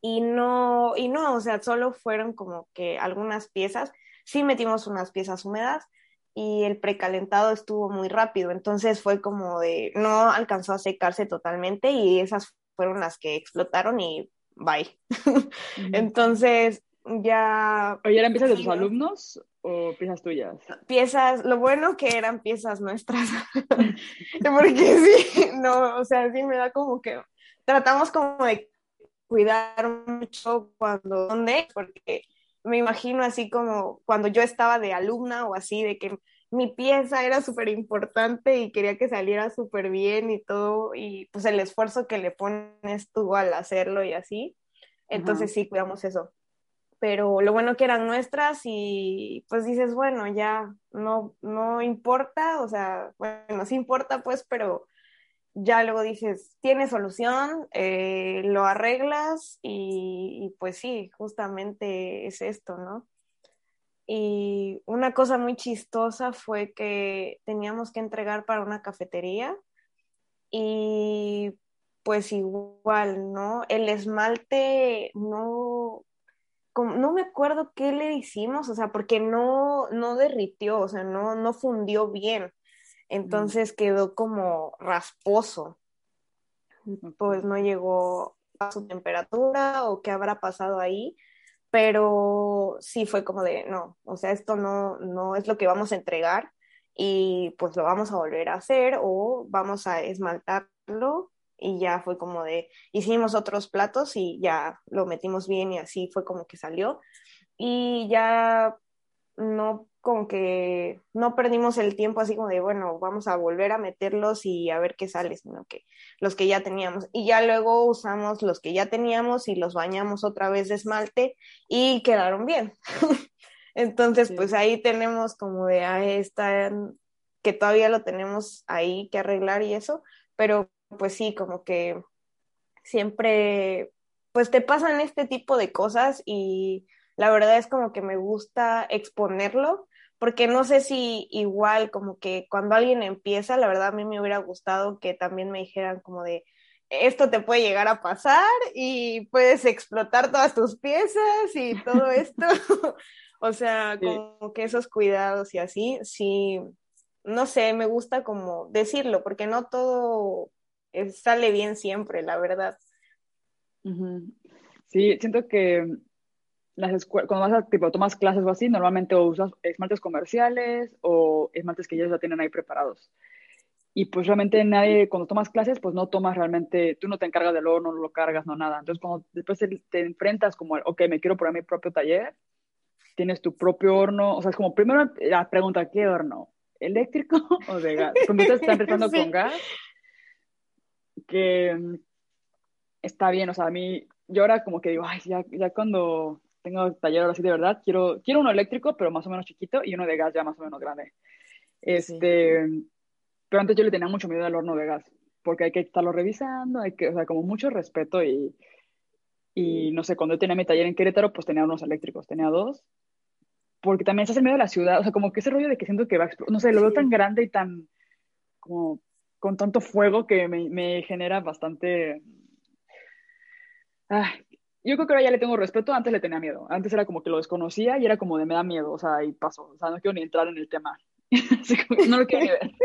y no, y no, o sea, solo fueron como que algunas piezas, sí metimos unas piezas húmedas y el precalentado estuvo muy rápido, entonces fue como de, no alcanzó a secarse totalmente y esas fueron las que explotaron y bye. entonces, ya... ¿Oye, eran piezas de tus alumnos o piezas tuyas? Piezas, lo bueno que eran piezas nuestras, porque sí, no, o sea, sí me da como que tratamos como de cuidar mucho cuando, ¿dónde? Porque me imagino así como cuando yo estaba de alumna o así, de que mi pieza era súper importante y quería que saliera súper bien y todo, y pues el esfuerzo que le pones tú al hacerlo y así. Entonces sí, cuidamos eso. Pero lo bueno que eran nuestras y pues dices, bueno, ya no, no importa, o sea, bueno, sí importa pues, pero ya luego dices, tiene solución, eh, lo arreglas y, y, pues sí, justamente es esto, ¿no? Y una cosa muy chistosa fue que teníamos que entregar para una cafetería y pues igual, ¿no? El esmalte no, no me acuerdo qué le hicimos, o sea, porque no, no derritió, o sea, no, no fundió bien. Entonces quedó como rasposo. Pues no llegó a su temperatura o qué habrá pasado ahí, pero sí fue como de, no, o sea, esto no, no es lo que vamos a entregar y pues lo vamos a volver a hacer o vamos a esmaltarlo y ya fue como de, hicimos otros platos y ya lo metimos bien y así fue como que salió y ya no como que no perdimos el tiempo así como de, bueno, vamos a volver a meterlos y a ver qué sale, sino que los que ya teníamos. Y ya luego usamos los que ya teníamos y los bañamos otra vez de esmalte y quedaron bien. Entonces, pues ahí tenemos como de, ahí está, que todavía lo tenemos ahí que arreglar y eso, pero pues sí, como que siempre, pues te pasan este tipo de cosas y la verdad es como que me gusta exponerlo porque no sé si igual como que cuando alguien empieza, la verdad a mí me hubiera gustado que también me dijeran como de, esto te puede llegar a pasar y puedes explotar todas tus piezas y todo esto. o sea, como que esos cuidados y así, sí, no sé, me gusta como decirlo, porque no todo sale bien siempre, la verdad. Sí, siento que las escuelas, cuando vas a, tipo, tomas clases o así, normalmente usas esmaltes comerciales o esmaltes que ellos ya tienen ahí preparados. Y pues realmente nadie, cuando tomas clases, pues no tomas realmente, tú no te encargas del horno, no lo cargas, no nada. Entonces, cuando después te, enfrentas como, ok, me quiero poner mi propio taller, tienes tu propio horno, o sea, es como primero la pregunta, ¿qué horno? ¿Eléctrico o de gas? Cuando ustedes están empezando con gas, que mm, está bien, o sea, a mí, yo ahora como que digo, ay, ya, ya cuando tengo taller ahora sí de verdad, quiero, quiero uno eléctrico, pero más o menos chiquito, y uno de gas ya más o menos grande. Este, pero antes yo le tenía mucho miedo al horno de gas, porque hay que estarlo revisando, hay que, o sea, como mucho respeto y, y no sé, cuando yo tenía mi taller en Querétaro, pues tenía unos eléctricos, tenía dos, porque también estás en medio de la ciudad, o sea, como que ese rollo de que siento que va a explotar, no sé, lo veo tan grande y tan, como, con tanto fuego que me, me genera bastante... Ah, yo creo que ahora ya le tengo respeto, antes le tenía miedo. Antes era como que lo desconocía y era como de me da miedo, o sea, y pasó. O sea, no quiero ni entrar en el tema. no lo quiero ni ver.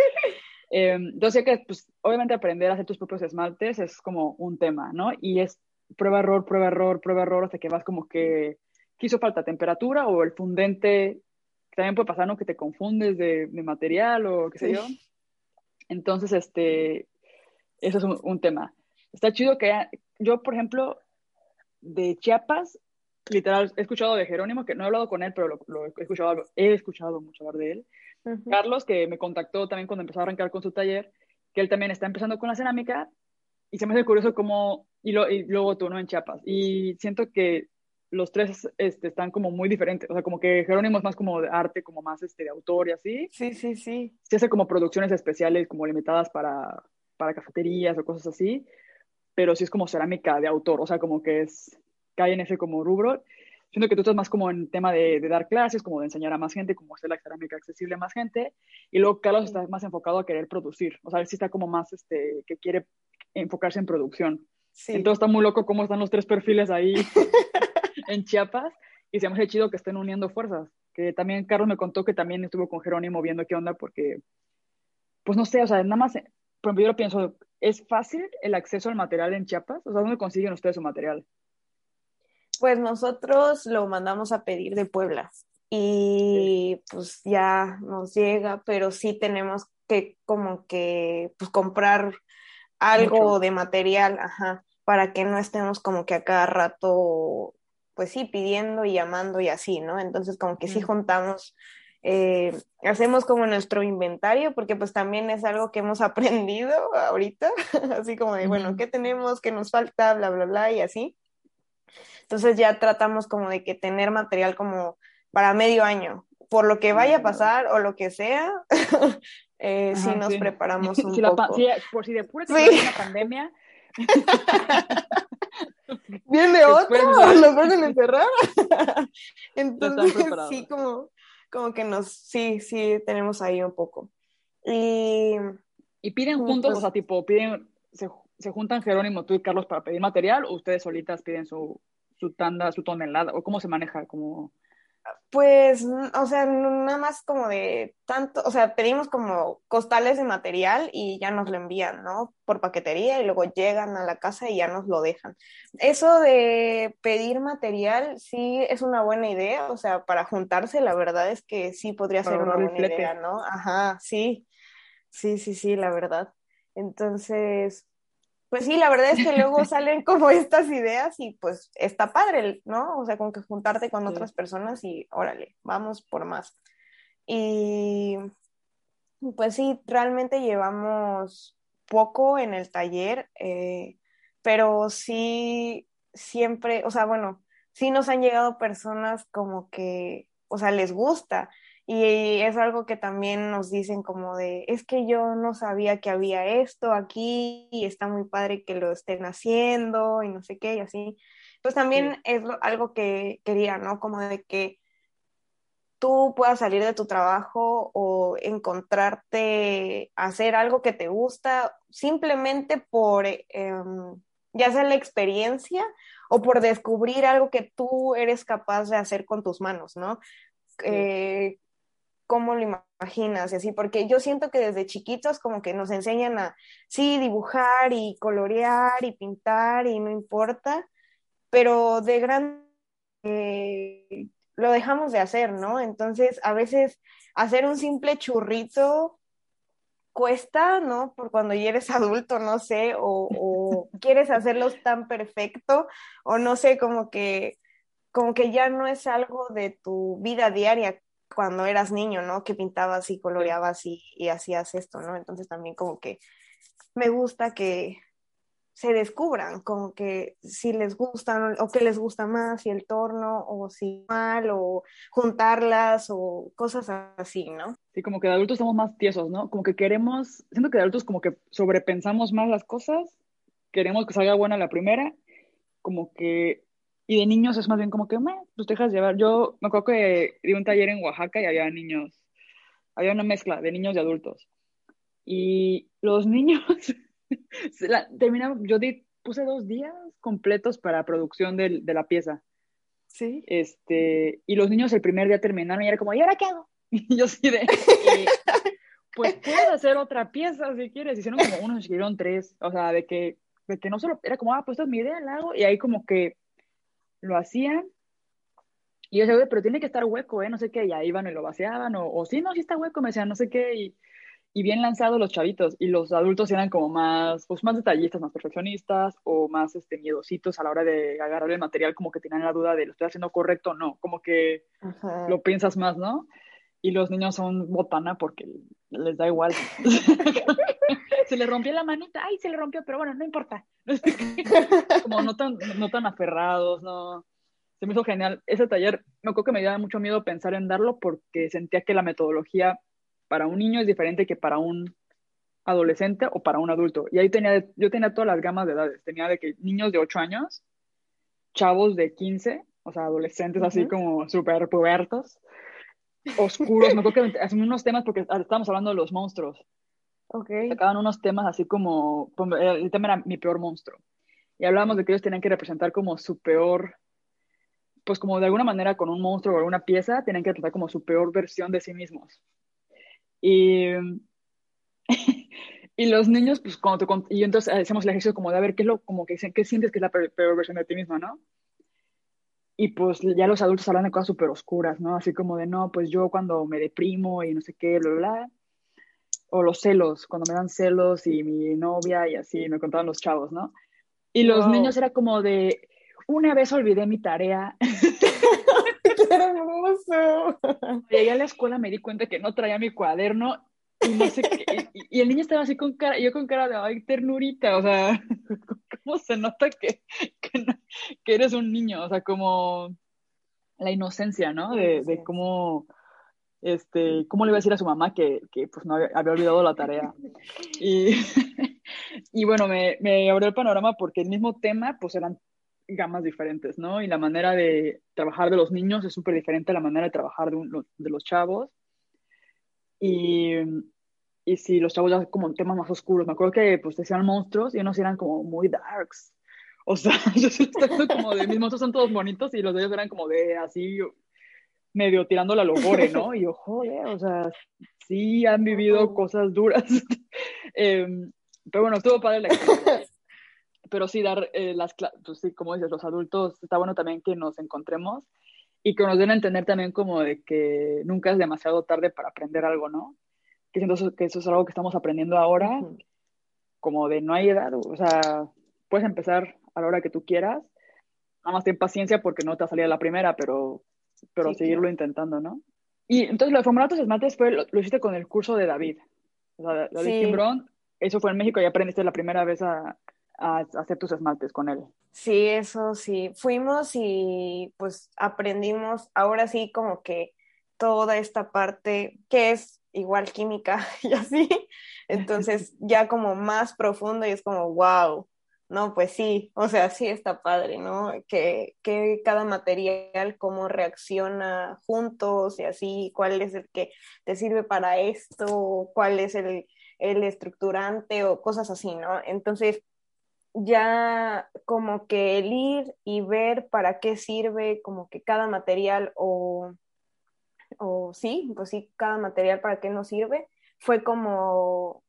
Eh, entonces, que, pues, obviamente aprender a hacer tus propios esmaltes es como un tema, ¿no? Y es prueba, error, prueba, error, prueba, error, hasta que vas como que quiso falta temperatura o el fundente, también puede pasar, ¿no? Que te confundes de, de material o qué sé yo. Entonces, este, eso es un, un tema. Está chido que yo, por ejemplo, de Chiapas, literal, he escuchado de Jerónimo, que no he hablado con él, pero lo, he, escuchado, he escuchado mucho hablar de él. Carlos, que me contactó también cuando empezó a arrancar con su taller, que él también está empezando con la cerámica, y se me hace curioso cómo, y, lo, y luego tú, ¿no? En Chiapas. Y siento que los tres este, están como muy diferentes. O sea, como que Jerónimo es más como de arte, como más este, de autor y así. Sí, sí, sí. Se hace como producciones especiales, como limitadas para, para cafeterías o cosas así pero sí es como cerámica de autor, o sea, como que es, cae en ese como rubro. Siento que tú estás más como en tema de, dar clases, como de enseñar a más gente, como hacer la cerámica accesible a más gente, y luego Carlos está más enfocado a querer producir, o sea, él sí está como más, este, que quiere enfocarse en producción. Sí. Entonces está muy loco cómo están los tres perfiles ahí en Chiapas, y se me hace chido que estén uniendo fuerzas, que también Carlos me contó que también estuvo con Jerónimo viendo qué onda, porque, pues no sé, o sea, nada más, por ejemplo, yo lo pienso, ¿Es fácil el acceso al material en Chiapas? O sea, ¿dónde consiguen ustedes su material? Pues nosotros lo mandamos a pedir de Puebla y pues ya nos llega, pero sí tenemos que como que pues comprar algo de material, ajá, para que no estemos como que a cada rato, pues sí, pidiendo y llamando y así, ¿no? Entonces como que sí juntamos, eh, hacemos como nuestro inventario, porque pues también es algo que hemos aprendido ahorita, así como de, bueno, ¿qué tenemos? ¿Qué nos falta? Bla, bla, bla, y así. Entonces ya tratamos como de que tener material como para medio año, por lo que vaya a pasar o lo que sea, eh, si nos preparamos un poco. por si de pura sí. una pandemia. Viene otro, nos van a encerrar. Entonces, sí, como, como que nos, sí, sí, tenemos ahí un poco. Y, ¿Y piden juntos, pues o sea, tipo, piden, se, se, juntan Jerónimo, tú y Carlos para pedir material, o ustedes solitas piden su, su tanda, su tonelada, o cómo se maneja, como... Pues, o sea, nada más como de tanto, o sea, pedimos como costales de material y ya nos lo envían, ¿no? Por paquetería y luego llegan a la casa y ya nos lo dejan. Eso de pedir material sí es una buena idea, o sea, para juntarse, la verdad es que sí podría ser una buena idea, ¿no? Ajá, sí, sí, sí, sí, la verdad. Entonces, pues sí, la verdad es que luego salen como estas ideas y pues está padre, ¿no? O sea, con que juntarte con otras personas y órale, vamos por más. Y pues sí, realmente llevamos poco en el taller, eh, pero sí, siempre, o sea, bueno, sí nos han llegado personas como que, o sea, les gusta y es algo que también nos dicen como de, es que yo no sabía que había esto aquí y está muy padre que lo estén haciendo y no sé qué y así. Pues también es algo que quería, ¿no? Como de que tú puedas salir de tu trabajo o encontrarte, hacer algo que te gusta simplemente por, em, ya sea la experiencia o por descubrir algo que tú eres capaz de hacer con tus manos, ¿no? Eh, cómo lo imaginas y así, porque yo siento que desde chiquitos como que nos enseñan a, sí, dibujar y colorear y pintar y no importa, pero de gran eh, lo dejamos de hacer, ¿no? Entonces, a veces hacer un simple churrito cuesta, ¿no? Por cuando ya eres adulto, no sé, o, o quieres hacerlos tan perfecto, o no sé, como que como que ya no es algo de tu vida diaria, cuando eras niño, ¿no? Que pintabas y coloreabas y, y hacías esto, ¿no? Entonces también como que me gusta que se descubran, como que si les gustan o qué les gusta más, si el torno o si mal o juntarlas o cosas así, ¿no? Sí, como que de adultos somos más tiesos, ¿no? Como que queremos, siento que de adultos como que sobrepensamos más las cosas, queremos que salga buena la primera, como que y de niños es más bien como que, me, pues dejas llevar. Yo me acuerdo que di un taller en Oaxaca y había niños, había una mezcla de niños y adultos. Y los niños, terminamos, yo di, puse dos días completos para producción de, de, la pieza. Sí. Este, y los niños el primer día terminaron y era como, ¿y ahora qué hago? Y yo sí de, pues puedes hacer otra pieza si quieres. Hicieron como unos, hicieron tres. O sea, de que, de que no solo, era como, ah, pues esta es mi idea, la hago. Y ahí como que lo hacían. Y yo decía, pero tiene que estar hueco, ¿eh? No sé qué. Y ahí iban y lo vaciaban. O, o sí, no, sí está hueco. Me decían, no sé qué. Y, y bien lanzados los chavitos. Y los adultos eran como más, pues más detallistas, más perfeccionistas o más este, miedositos a la hora de agarrar el material, como que tenían la duda de lo estoy haciendo correcto o no. Como que lo piensas más, ¿no? Y los niños son botana porque les da igual. se le rompió la manita, ay, se le rompió, pero bueno, no importa. Como no tan, no tan aferrados, no. Se me hizo genial. Ese taller, me acuerdo que me daba mucho miedo pensar en darlo porque sentía que la metodología para un niño es diferente que para un adolescente o para un adulto. Y ahí tenía, yo tenía todas las gamas de edades. Tenía de que niños de 8 años, chavos de 15, o sea, adolescentes así como súper pubertos, oscuros. me acuerdo que hacían unos temas porque estábamos hablando de los monstruos. Okay. Sacaban unos temas así como, el tema era mi peor monstruo. Y hablábamos de que ellos tenían que representar como su peor, pues como de alguna manera con un monstruo o alguna pieza, tenían que tratar como su peor versión de sí mismos. Y, y los niños, pues cuando te, y entonces hacemos el ejercicio como de a ver qué es lo, como que qué sientes que es la peor, versión de ti misma, ¿no? Y pues ya los adultos hablan de cosas súper oscuras, ¿no? Así como de, no, pues yo cuando me deprimo y no sé qué, bla, bla, o los celos, cuando me dan celos y mi novia y así, me contaban los chavos, ¿no? Y los niños era como de, una vez olvidé mi tarea. ¡Qué hermoso! Llegué a la escuela, me di cuenta que no traía mi cuaderno y no sé qué. Y, el niño estaba así con cara, yo con cara de, ay, ternurita, o sea, ¿cómo se nota que, que, eres un niño? O sea, como la inocencia, ¿no? De, de cómo este, ¿cómo le iba a decir a su mamá que, que pues no había, olvidado la tarea? Y, y bueno, me, me, abrió el panorama porque el mismo tema, pues eran gamas diferentes, ¿no? Y la manera de trabajar de los niños es súper diferente a la manera de trabajar de, de los chavos. Y, y si los chavos ya como temas más oscuros, me acuerdo que pues decían monstruos y unos eran como muy darks. O sea, yo estoy como de mis monstruos son todos bonitos y los de ellos eran como de así medio tirando la logore, ¿no? Y yo, joder, o sea, sí han vivido cosas duras. Em, pero bueno, estuvo padre la Pero sí, dar eh, las clases, pues sí, como dices, los adultos, está bueno también que nos encontremos y que nos den a entender también como de que nunca es demasiado tarde para aprender algo, ¿no? Que siento que eso es algo que estamos aprendiendo ahora, como de no hay edad, o sea, puedes empezar a la hora que tú quieras, nada más ten paciencia porque no te ha salido la primera, pero pero seguirlo intentando, ¿no? Y entonces lo de formulatos esmaltes fue, lo, hiciste con el curso de David. O sea, David sí. eso fue en México y aprendiste la primera vez a, a, hacer tus esmaltes con él. Sí, eso sí. Fuimos y pues aprendimos ahora sí como que toda esta parte que es igual química y así. Entonces ya como más profundo y es como, wow, no, pues sí, o sea, sí está padre, ¿no? Que, que, cada material, cómo reacciona juntos y así, cuál es el que te sirve para esto, cuál es el, el estructurante o cosas así, ¿no? Entonces, ya como que el ir y ver para qué sirve como que cada material o, o sí, pues sí, cada material para qué nos sirve, fue como,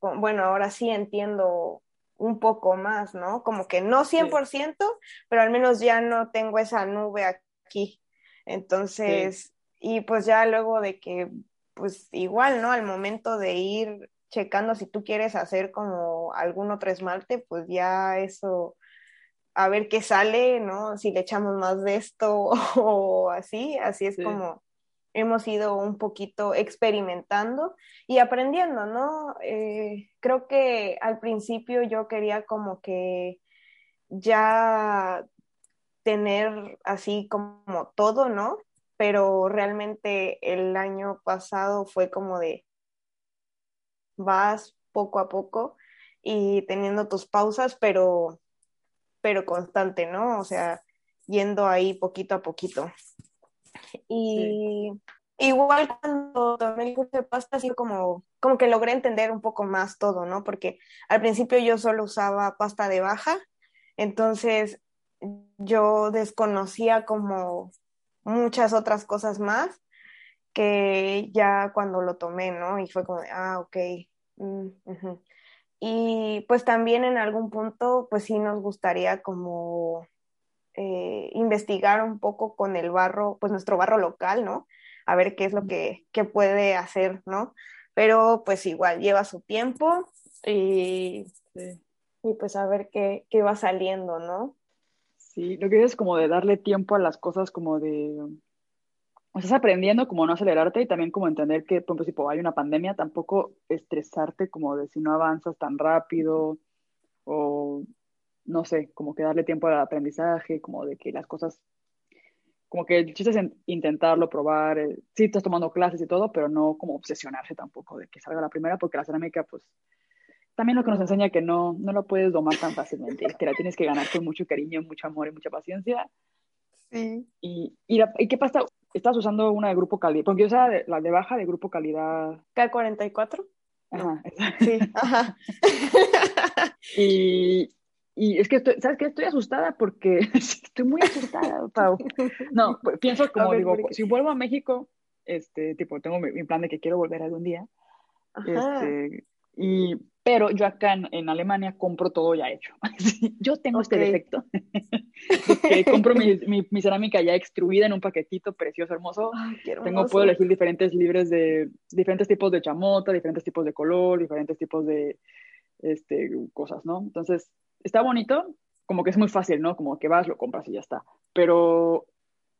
bueno, ahora sí entiendo un poco más, ¿no? Como que no 100%, pero al menos ya no tengo esa nube aquí. Entonces, y pues ya luego de que, pues igual, ¿no? Al momento de ir checando si tú quieres hacer como algún otro esmalte, pues ya eso, a ver qué sale, ¿no? Si le echamos más de esto o así, así es como hemos ido un poquito experimentando y aprendiendo, ¿no? Eh, creo que al principio yo quería como que ya tener así como todo, ¿no? Pero realmente el año pasado fue como de vas poco a poco y teniendo tus pausas, pero, pero constante, ¿no? O sea, yendo ahí poquito a poquito. Y igual cuando tomé el curso de pasta, así como, como que logré entender un poco más todo, ¿no? Porque al principio yo solo usaba pasta de baja, entonces yo desconocía como muchas otras cosas más que ya cuando lo tomé, ¿no? Y fue como, ah, ok. Mm, y pues también en algún punto, pues sí nos gustaría como eh, investigar un poco con el barro, pues nuestro barro local, ¿no? A ver qué es lo que, puede hacer, ¿no? Pero pues igual lleva su tiempo y, y pues a ver qué, va saliendo, ¿no? Sí, lo que es como de darle tiempo a las cosas, como de estás aprendiendo como no acelerarte y también como entender que, por ejemplo, si hay una pandemia, tampoco estresarte como de si no avanzas tan rápido o no sé, como que darle tiempo al aprendizaje, como de que las cosas, como que el chiste es intentarlo, probar, eh, sí estás tomando clases y todo, pero no como obsesionarse tampoco de que salga la primera, porque la cerámica, pues, también lo que nos enseña que no, no lo puedes domar tan fácilmente, que la tienes que ganar con mucho cariño, mucho amor y mucha paciencia. Sí. Y, y, y qué pasa? ¿Estás usando una de grupo calidad? Porque yo usaba la de baja de grupo calidad. K44. Ajá, sí, ajá. y, y es que, estoy, ¿sabes qué? Estoy asustada porque estoy muy asustada, Pau. No, pues, pienso como digo, si vuelvo a México, este, tipo, tengo mi, plan de que quiero volver algún día. Este, Y, pero yo acá en, Alemania compro todo ya hecho. yo tengo este defecto. que compro mi, mi, cerámica ya extruida en un paquetito precioso, hermoso. tengo, puedo elegir diferentes libres de diferentes tipos de chamota, diferentes tipos de color, diferentes tipos de este, cosas, ¿no? Entonces, está bonito, como que es muy fácil, ¿no? Como que vas, lo compras y ya está. Pero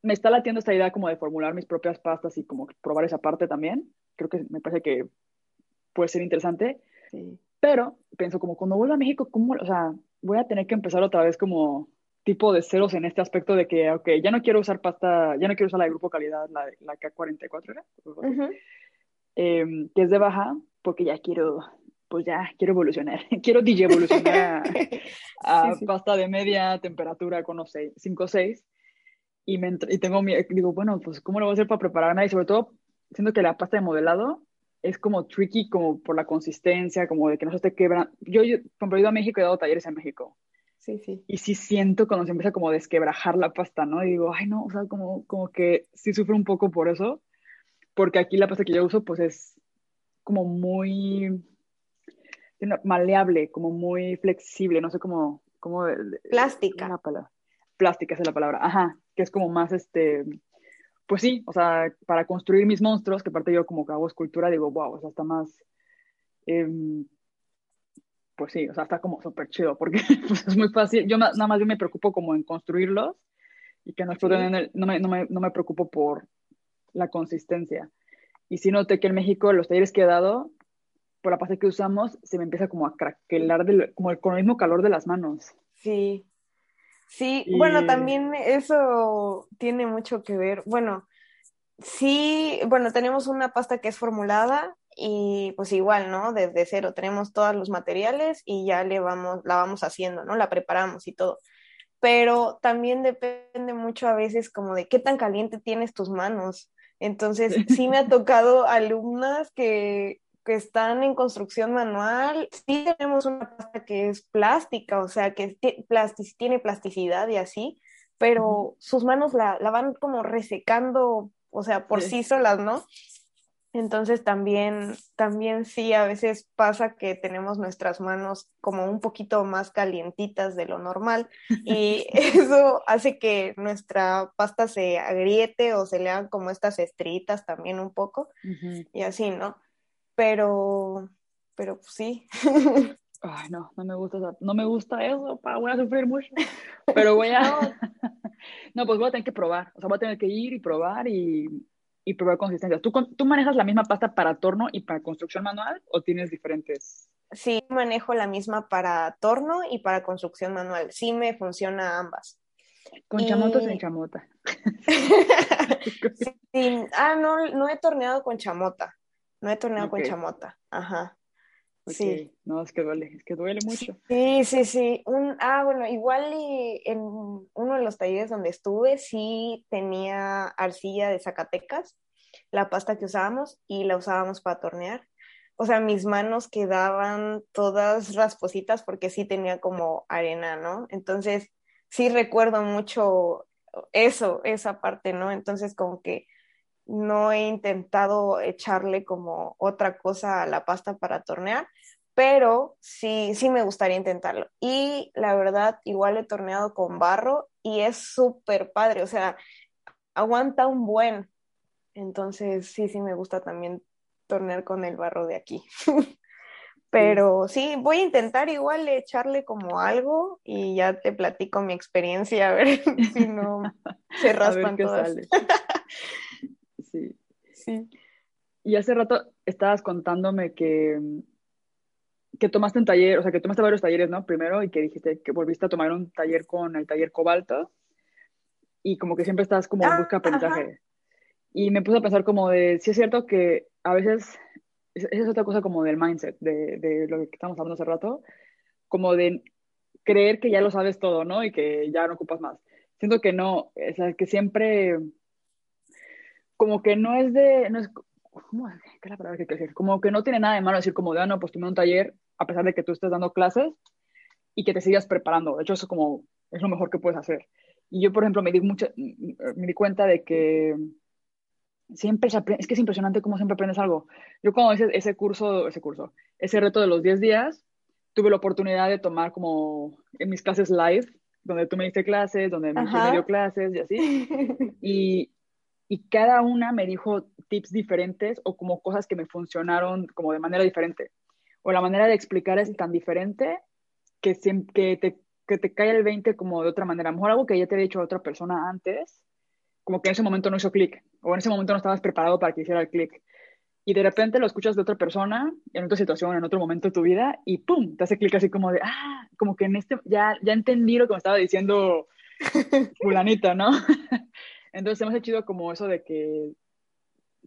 me está latiendo esta idea como de formular mis propias pastas y como probar esa parte también. Creo que me parece que puede ser interesante. Pero pienso como cuando vuelva a México, ¿cómo? O sea, voy a tener que empezar otra vez como tipo de ceros en este aspecto de que, ok, ya no quiero usar pasta, ya no quiero usar la de grupo calidad, la, la K44 era, em, que es de baja, porque ya quiero, pues ya quiero evolucionar, quiero DJ evolucionar a, pasta de media temperatura con, no sé, 5 o 6, y, me, y tengo, mi, digo, bueno, pues, ¿cómo lo voy a hacer para prepararme? Y sobre todo, siento que la pasta de modelado es como tricky como por la consistencia, como de que no se esté quebrando. Yo, yo cuando he ido a México he dado talleres en México. Sí, sí. Y sí siento cuando se empieza como a desquebrajar la pasta, ¿no? Y digo, ay, no, o sea, como, como que sí sufro un poco por eso, porque aquí la pasta que yo uso, pues es como muy maleable, como muy flexible, no sé cómo... cómo Plástica. La palabra. Plástica es la palabra, ajá, que es como más este pues sí, o sea, para construir mis monstruos, que aparte yo como que hago escultura, digo, wow, o sea, está más, em, pues sí, o sea, está como súper chido, porque pues, es muy fácil, yo nada más yo me preocupo como en construirlos y que no exploten no, me, no, me, no me preocupo por la consistencia. Y si noté que en México los talleres que he dado, por la pasta que usamos, se me empieza como a craquelar como el, con el mismo calor de las manos. Sí, Sí, bueno, también eso tiene mucho que ver. Bueno, sí, bueno, tenemos una pasta que es formulada y pues igual, ¿no? Desde cero tenemos todos los materiales y ya le vamos, la vamos haciendo, ¿no? La preparamos y todo. Pero también depende mucho a veces como de qué tan caliente tienes tus manos. Entonces, sí me ha tocado alumnas que que están en construcción manual, sí tenemos una pasta que es plástica, o sea, que tiene plasticidad y así, pero sus manos la, van como resecando, o sea, por sí. solas, ¿no? Entonces también, también sí, a veces pasa que tenemos nuestras manos como un poquito más calientitas de lo normal y eso hace que nuestra pasta se agriete o se le hagan como estas estritas también un poco y así, ¿no? Pero, pero pues sí. Ay, no, no me gusta, no me gusta eso, voy a sufrir mucho, pero voy a, no, pues voy a tener que probar, o sea, voy a tener que ir y probar y, y probar consistencia. ¿Tú, ¿Tú manejas la misma pasta para torno y para construcción manual o tienes diferentes? Sí, manejo la misma para torno y para construcción manual, sí me funciona ambas. ¿Con chamota o sin chamota? Ah, no, no he torneado con chamota. No he torneado con chamota. Ajá. Sí. No, es que duele, es que duele mucho. Sí, sí, sí. Un, ah, bueno, igual y en uno de los talleres donde estuve, sí tenía arcilla de Zacatecas, la pasta que usábamos, y la usábamos para tornear. O sea, mis manos quedaban todas raspositas porque sí tenía como arena, ¿no? Entonces, sí recuerdo mucho eso, esa parte, ¿no? Entonces, como que no he intentado echarle como otra cosa a la pasta para tornear, pero sí, sí me gustaría intentarlo. Y la verdad, igual he torneado con barro y es súper padre, o sea, aguanta un buen. Entonces, sí, sí me gusta también tornear con el barro de aquí. Pero sí, voy a intentar igual echarle como algo y ya te platico mi experiencia a ver si no se raspan todas. Sí. Sí. Y hace rato estabas contándome que, que tomaste un taller, o sea, que tomaste varios talleres, ¿no? Primero, y que dijiste que volviste a tomar un taller con el taller Cobalto, y como que siempre estás como en busca de ah, aprendizaje. Y me puse a pensar como de, sí es cierto que a veces, esa es otra cosa como del mindset, de, de lo que estamos hablando hace rato, como de creer que ya lo sabes todo, ¿no? Y que ya no ocupas más. Siento que no, o sea, que siempre como que no es de, no es, ¿cómo es? ¿Qué es la palabra que quiero decir? Como que no tiene nada de malo decir como de, ah, no, pues tomé un taller a pesar de que tú estés dando clases y que te sigas preparando. De hecho, eso como, es lo mejor que puedes hacer. Y yo, por ejemplo, me di, mucha, me di cuenta de que siempre es que es impresionante cómo siempre aprendes algo. Yo cuando hice ese curso, ese curso, ese reto de los 10 días, tuve la oportunidad de tomar como en mis clases live, donde tú me diste clases, donde me dio clases y así. Y, y cada una me dijo tips diferentes o como cosas que me funcionaron como de manera diferente. O la manera de explicar es tan diferente que, que, te, que te cae el 20 como de otra manera. A lo mejor algo que ya te había dicho a otra persona antes, como que en ese momento no hizo clic, o en ese momento no estabas preparado para que hiciera el clic. Y de repente lo escuchas de otra persona, en otra situación, en otro momento de tu vida, y ¡pum! Te hace clic así como de, ah, como que en este, ya, ya entendí lo que me estaba diciendo fulanita, ¿no? Entonces hemos hecho como eso de que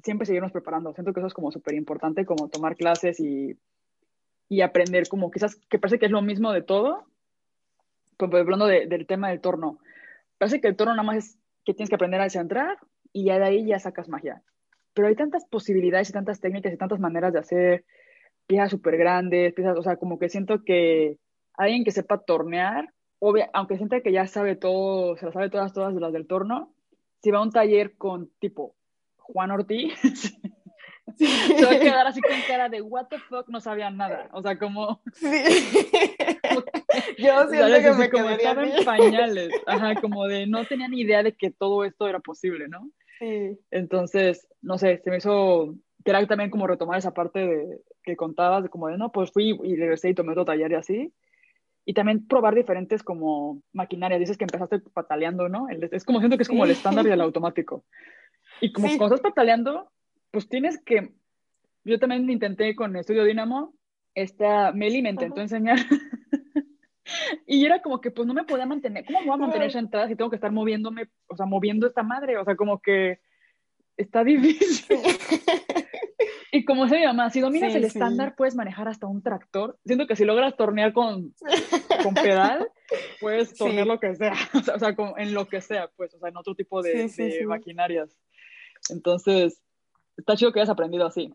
siempre seguirnos preparando. Siento que eso es como súper importante, como tomar clases y, y, aprender, como quizás que parece que es lo mismo de todo, pues hablando del tema del torno. Parece que el torno nada más es que tienes que aprender a centrar y ya de ahí ya sacas magia. Pero hay tantas posibilidades y tantas técnicas y tantas maneras de hacer piezas súper grandes, piezas, o sea, como que siento que alguien que sepa tornear, obvia, aunque sienta que ya sabe todo, se las sabe todas, todas de las del torno, si va a un taller con tipo Juan Ortiz, se va a quedar así con cara de what the fuck, no sabían nada. O sea, como. Sí. Yo siento que me como estaba en pañales. Ajá, como de no tenía ni idea de que todo esto era posible, ¿no? Sí. Entonces, no sé, se me hizo. Que era también como retomar esa parte de, que contabas, de como de no, pues fui y regresé y tomé otro taller y así. Y también probar diferentes como maquinarias. Dices que empezaste pataleando, ¿no? es como siento que es como el estándar y el automático. Y como cuando estás pataleando, pues tienes que, yo también intenté con Estudio Dynamo, esta Meli me intentó enseñar y era como que pues no me podía mantener, ¿cómo me voy a mantener sentada si tengo que estar moviéndome, o sea, moviendo esta madre? O sea, como que está difícil. Y como se llama, si dominas el estándar puedes manejar hasta un tractor. Siento que si logras tornear con, con pedal, puedes tornear lo que sea, o sea, en lo que sea, pues, o sea, en otro tipo de, de maquinarias. Entonces, está chido que hayas aprendido así.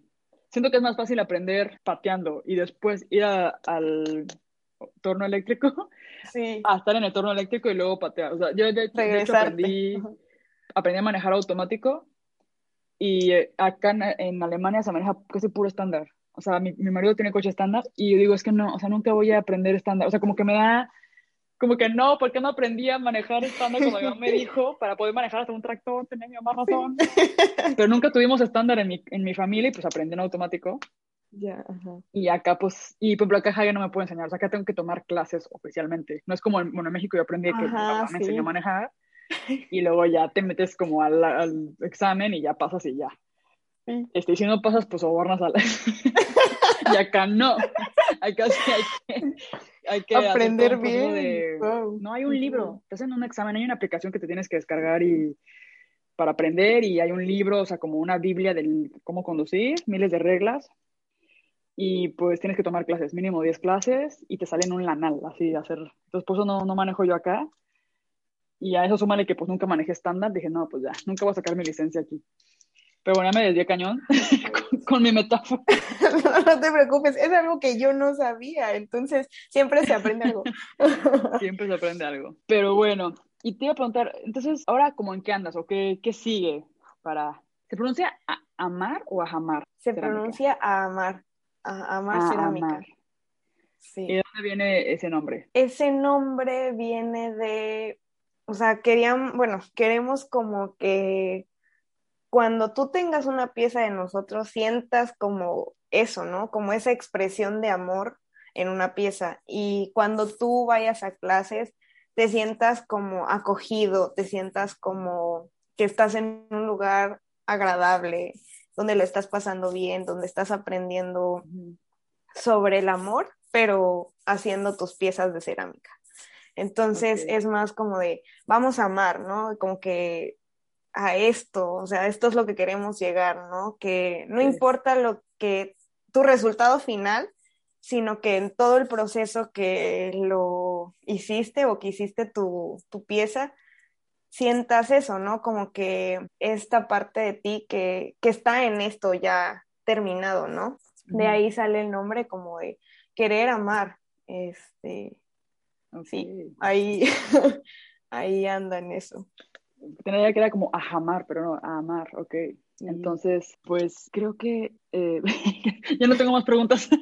Siento que es más fácil aprender pateando y después ir al torno eléctrico sí. a estar en el torno eléctrico y luego patear. O sea, yo de, hecho aprendí, aprendí a manejar automático y eh, acá en, Alemania se maneja casi puro estándar. O sea, mi, mi marido tiene coche estándar y yo digo, es que no, o sea, nunca voy a aprender estándar. O sea, como que me da como que no, ¿por qué no aprendí a manejar estándar como mi mamá me dijo para poder manejar hasta un tractor? Tenía mi mamá razón. Pero nunca tuvimos estándar en mi, en mi familia y pues aprendí en automático. Ya, Y acá, pues, y por ejemplo, acá ya no me puedo enseñar. O sea, acá tengo que tomar clases oficialmente. No es como en, bueno, en México yo aprendí que mi mamá me enseñó a manejar y luego ya te metes como al, al examen y ya pasas y ya. Este, si no pasas, pues sobornas a la... y acá no. Acá sí hay que, hay que aprender bien. No hay un libro, te hacen un examen, hay una aplicación que te tienes que descargar y para aprender y hay un libro, o sea, como una biblia de cómo conducir, miles de reglas y pues tienes que tomar clases, mínimo 10 clases y te salen un lanal, así hacer. Entonces, por eso no, no manejo yo acá. Y a eso súmale que pues nunca manejé estándar, dije, no, pues ya, nunca voy a sacar mi licencia aquí. Pero bueno, ya me desvié cañón con, mi metáfora. no, te preocupes, es algo que yo no sabía, entonces siempre se aprende algo. siempre se aprende algo. Pero bueno, y te iba a preguntar, entonces, ahora, ¿cómo en qué andas o qué, qué sigue para... ¿Se pronuncia amar o a jamar? Se pronuncia a amar, a amar cerámica. Sí. ¿Y de dónde viene ese nombre? Ese nombre viene de, o sea, querían, bueno, queremos como que cuando tú tengas una pieza de nosotros, sientas como eso, ¿no? Como esa expresión de amor en una pieza. Y cuando tú vayas a clases, te sientas como acogido, te sientas como que estás en un lugar agradable, donde lo estás pasando bien, donde estás aprendiendo sobre el amor, pero haciendo tus piezas de cerámica. Entonces es más como de, vamos a amar, ¿no? Como que a esto, o sea, esto es lo que queremos llegar, ¿no? Que no importa lo que tu resultado final, sino que en todo el proceso que lo hiciste o que hiciste tu, pieza, sientas eso, ¿no? Como que esta parte de ti que, está en esto ya terminado, ¿no? De ahí sale el nombre como de querer amar. Este, sí, ahí, ahí anda en eso tenía que era como a jamar, pero no, a amar, ok. Entonces, pues creo que eh, ya no tengo más preguntas.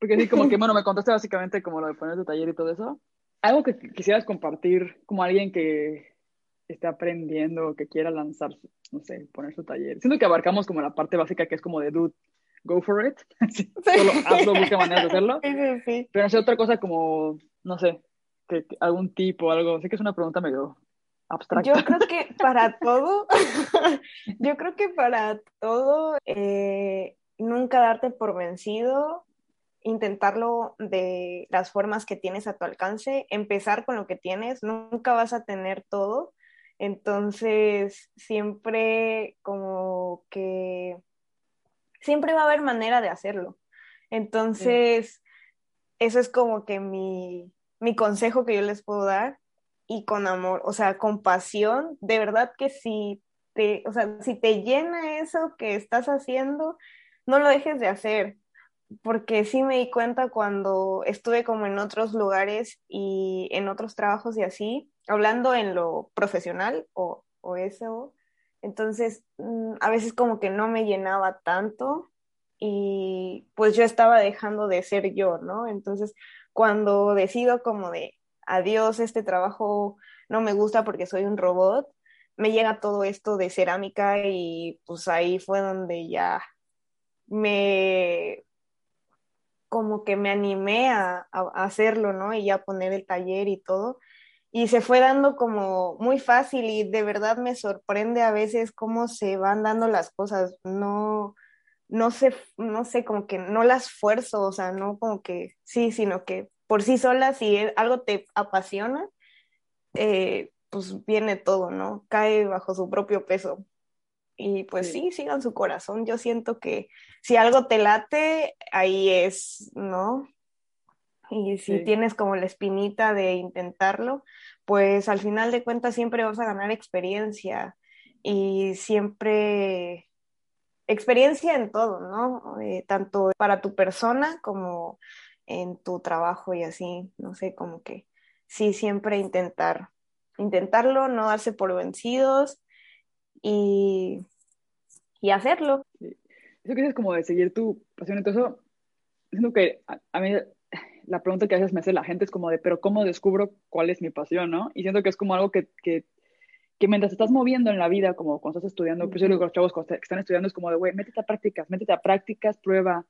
Porque sí, como que, bueno, me contaste básicamente como lo de poner tu taller y todo eso. Algo que quisieras compartir como alguien que esté aprendiendo que quiera lanzar, no sé, poner su taller. Siento que abarcamos como la parte básica que es como de dude, go for it. Solo hazlo, busca maneras de hacerlo. Sí, sí, sí. Pero no sé, otra cosa como, no sé, que, algún tipo, algo. Sé que es una pregunta medio abstracta. Yo creo que para todo, yo creo que para todo, eh, nunca darte por vencido, intentarlo de las formas que tienes a tu alcance, empezar con lo que tienes, nunca vas a tener todo. Entonces, siempre como que, siempre va a haber manera de hacerlo. Entonces, eso es como que mi, mi consejo que yo les puedo dar y con amor, o sea, con pasión, de verdad que si te, o sea, si te llena eso que estás haciendo, no lo dejes de hacer, porque sí me di cuenta cuando estuve como en otros lugares y en otros trabajos y así, hablando en lo profesional o, o eso, entonces mm, a veces como que no me llenaba tanto y pues yo estaba dejando de ser yo, ¿no? Entonces cuando decido como de adiós, este trabajo no me gusta porque soy un robot, me llega todo esto de cerámica y pues ahí fue donde ya me como que me animé a, hacerlo, ¿no? Y ya poner el taller y todo. Y se fue dando como muy fácil y de verdad me sorprende a veces cómo se van dando las cosas. No, no sé, no sé, como que no las fuerzo, o sea, no como que sí, sino que por sí sola, si algo te apasiona, eh, pues viene todo, ¿no? Cae bajo su propio peso. Y pues sí. sigan su corazón. Yo siento que si algo te late, ahí es, ¿no? Y si tienes como la espinita de intentarlo, pues al final de cuentas siempre vas a ganar experiencia y siempre experiencia en todo, ¿no? Eh, tanto para tu persona como en tu trabajo y así, no sé, como que sí, siempre intentar, intentarlo, no darse por vencidos y, y hacerlo. Eso que es como de seguir tu pasión, entonces, siento que a, mí la pregunta que a veces me hace la gente es como de, pero ¿cómo descubro cuál es mi pasión, no? Y siento que es como algo que, que que mientras estás moviendo en la vida, como cuando estás estudiando, pues yo digo los chavos que están estudiando, es como de, güey, métete a prácticas, métete a prácticas, prueba.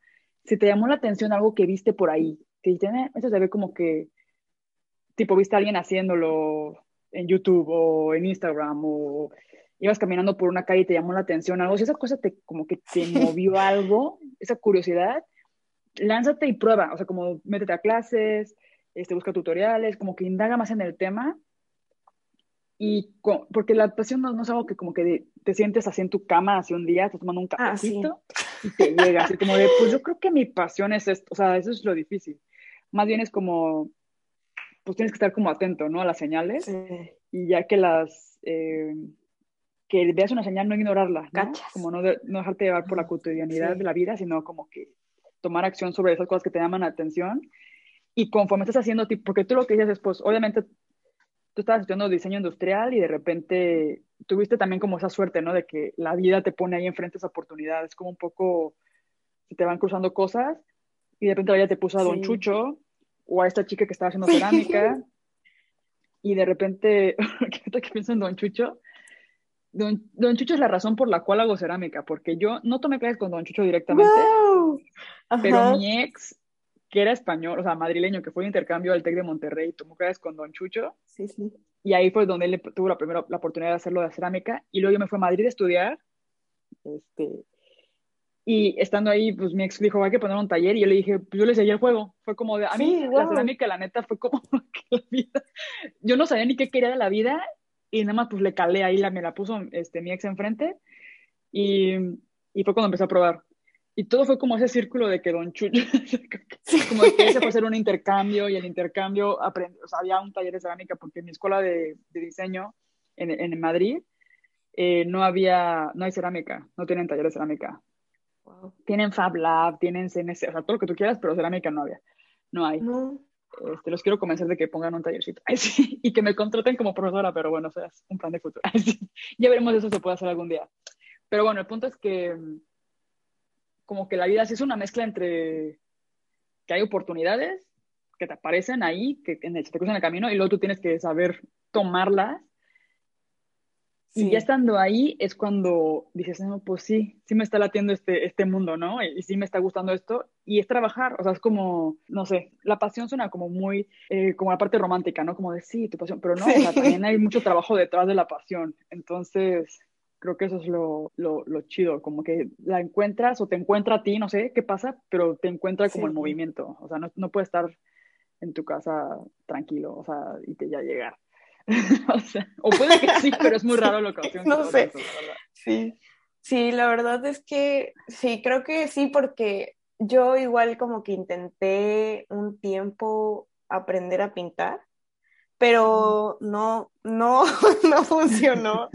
Si te llamó la atención algo que viste por ahí, que tiene, eso se ve como que, tipo, viste a alguien haciéndolo en YouTube o en Instagram o ibas caminando por una calle y te llamó la atención algo, si esa cosa te, como que te movió algo, esa curiosidad, lánzate y prueba, o sea, como métete a clases, este, busca tutoriales, como que indaga más en el tema y porque la pasión no, es algo que como que te sientes así en tu cama, así un día, estás tomando un ah, cafecito y te llega, así como de, pues yo creo que mi pasión es esto, o sea, eso es lo difícil. Más bien es como, pues tienes que estar como atento, ¿no? A las señales y ya que las, eh, que veas una señal, no ignorarla, ¿no? Como no, no, dejarte llevar por la cotidianidad de la vida, sino como que tomar acción sobre esas cosas que te llaman la atención y conforme estás haciendo, porque tú lo que dices es, pues obviamente tú estabas estudiando diseño industrial y de repente tuviste también como esa suerte, ¿no? De que la vida te pone ahí enfrente esa oportunidades, como un poco se te van cruzando cosas y de repente la vida te puso a Don Chucho o a esta chica que estaba haciendo cerámica y de repente, ¿qué pienso en Don Chucho? Don, Chucho es la razón por la cual hago cerámica, porque yo no tomé clases con Don Chucho directamente, pero mi ex que era español, o sea, madrileño, que fue de intercambio al TEC de Monterrey, tomó clases con Don Chucho. Sí, sí. Y ahí fue donde él tuvo la primera la oportunidad de hacerlo de cerámica. Y luego yo me fui a Madrid a estudiar. Este, y estando ahí, pues mi ex dijo, hay que poner un taller. Y yo le dije, pues yo le seguí el juego. Fue como de, a mí la cerámica, la neta, fue como que la vida. Yo no sabía ni qué quería de la vida. Y nada más, pues le calé ahí, la, me la puso este, mi ex enfrente. Y, y fue cuando empecé a probar. Y todo fue como ese círculo de que Don Chucho, como que se fue hacer un intercambio y el intercambio, aprendí, o sea, había un taller de cerámica porque en mi escuela de, de diseño en, en Madrid eh, no había, no hay cerámica, no tienen taller de cerámica. Tienen Fab Lab, tienen CNC, o sea, todo lo que tú quieras, pero cerámica no había, no hay. Este, los quiero convencer de que pongan un tallercito y que me contraten como profesora, pero bueno, o sea, es un plan de futuro. ya veremos eso se puede hacer algún día. Pero bueno, el punto es que como que la vida sí es una mezcla entre que hay oportunidades que te aparecen ahí, que te cruzan el camino y luego tú tienes que saber tomarlas y ya estando ahí es cuando dices, no, pues sí, sí me está latiendo este, este mundo, ¿no? Y, sí me está gustando esto. Y es trabajar, o sea, es como, no sé, la pasión suena como muy, eh, como la parte romántica, ¿no? Como de sí, tu pasión, pero no, o sea, también hay mucho trabajo detrás de la pasión. Entonces, creo que eso es lo, lo, lo, chido, como que la encuentras o te encuentra a ti, no sé qué pasa, pero te encuentra como el movimiento. O sea, no, no puedes estar en tu casa tranquilo, o sea, y te ya llegar. o, puede que sí, pero es muy raro la ocasión. no sé. sí. Sí, la verdad es que sí, creo que sí, porque yo igual como que intenté un tiempo aprender a pintar, pero no, no, no funcionó.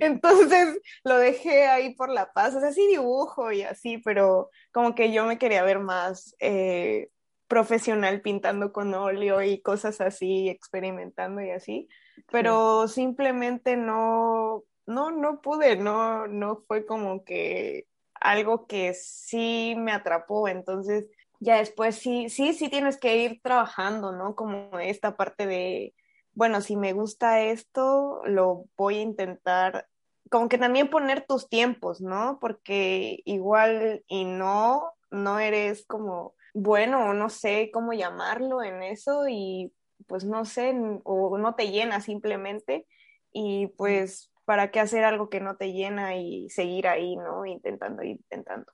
Entonces lo dejé ahí por la paz. O sea, sí dibujo y así, pero como que yo me quería ver más eh, profesional pintando con óleo y cosas así, experimentando y así, pero simplemente no, no, no pude, no, no fue como que algo que sí me atrapó, entonces ya después sí, sí, sí tienes que ir trabajando, ¿no? Como esta parte de, bueno, si me gusta esto, lo voy a intentar, como que también poner tus tiempos, ¿no? Porque igual y no, no eres como bueno, no sé cómo llamarlo en eso y pues no sé, o no te llena simplemente y pues para qué hacer algo que no te llena y seguir ahí, ¿no? Intentando, intentando.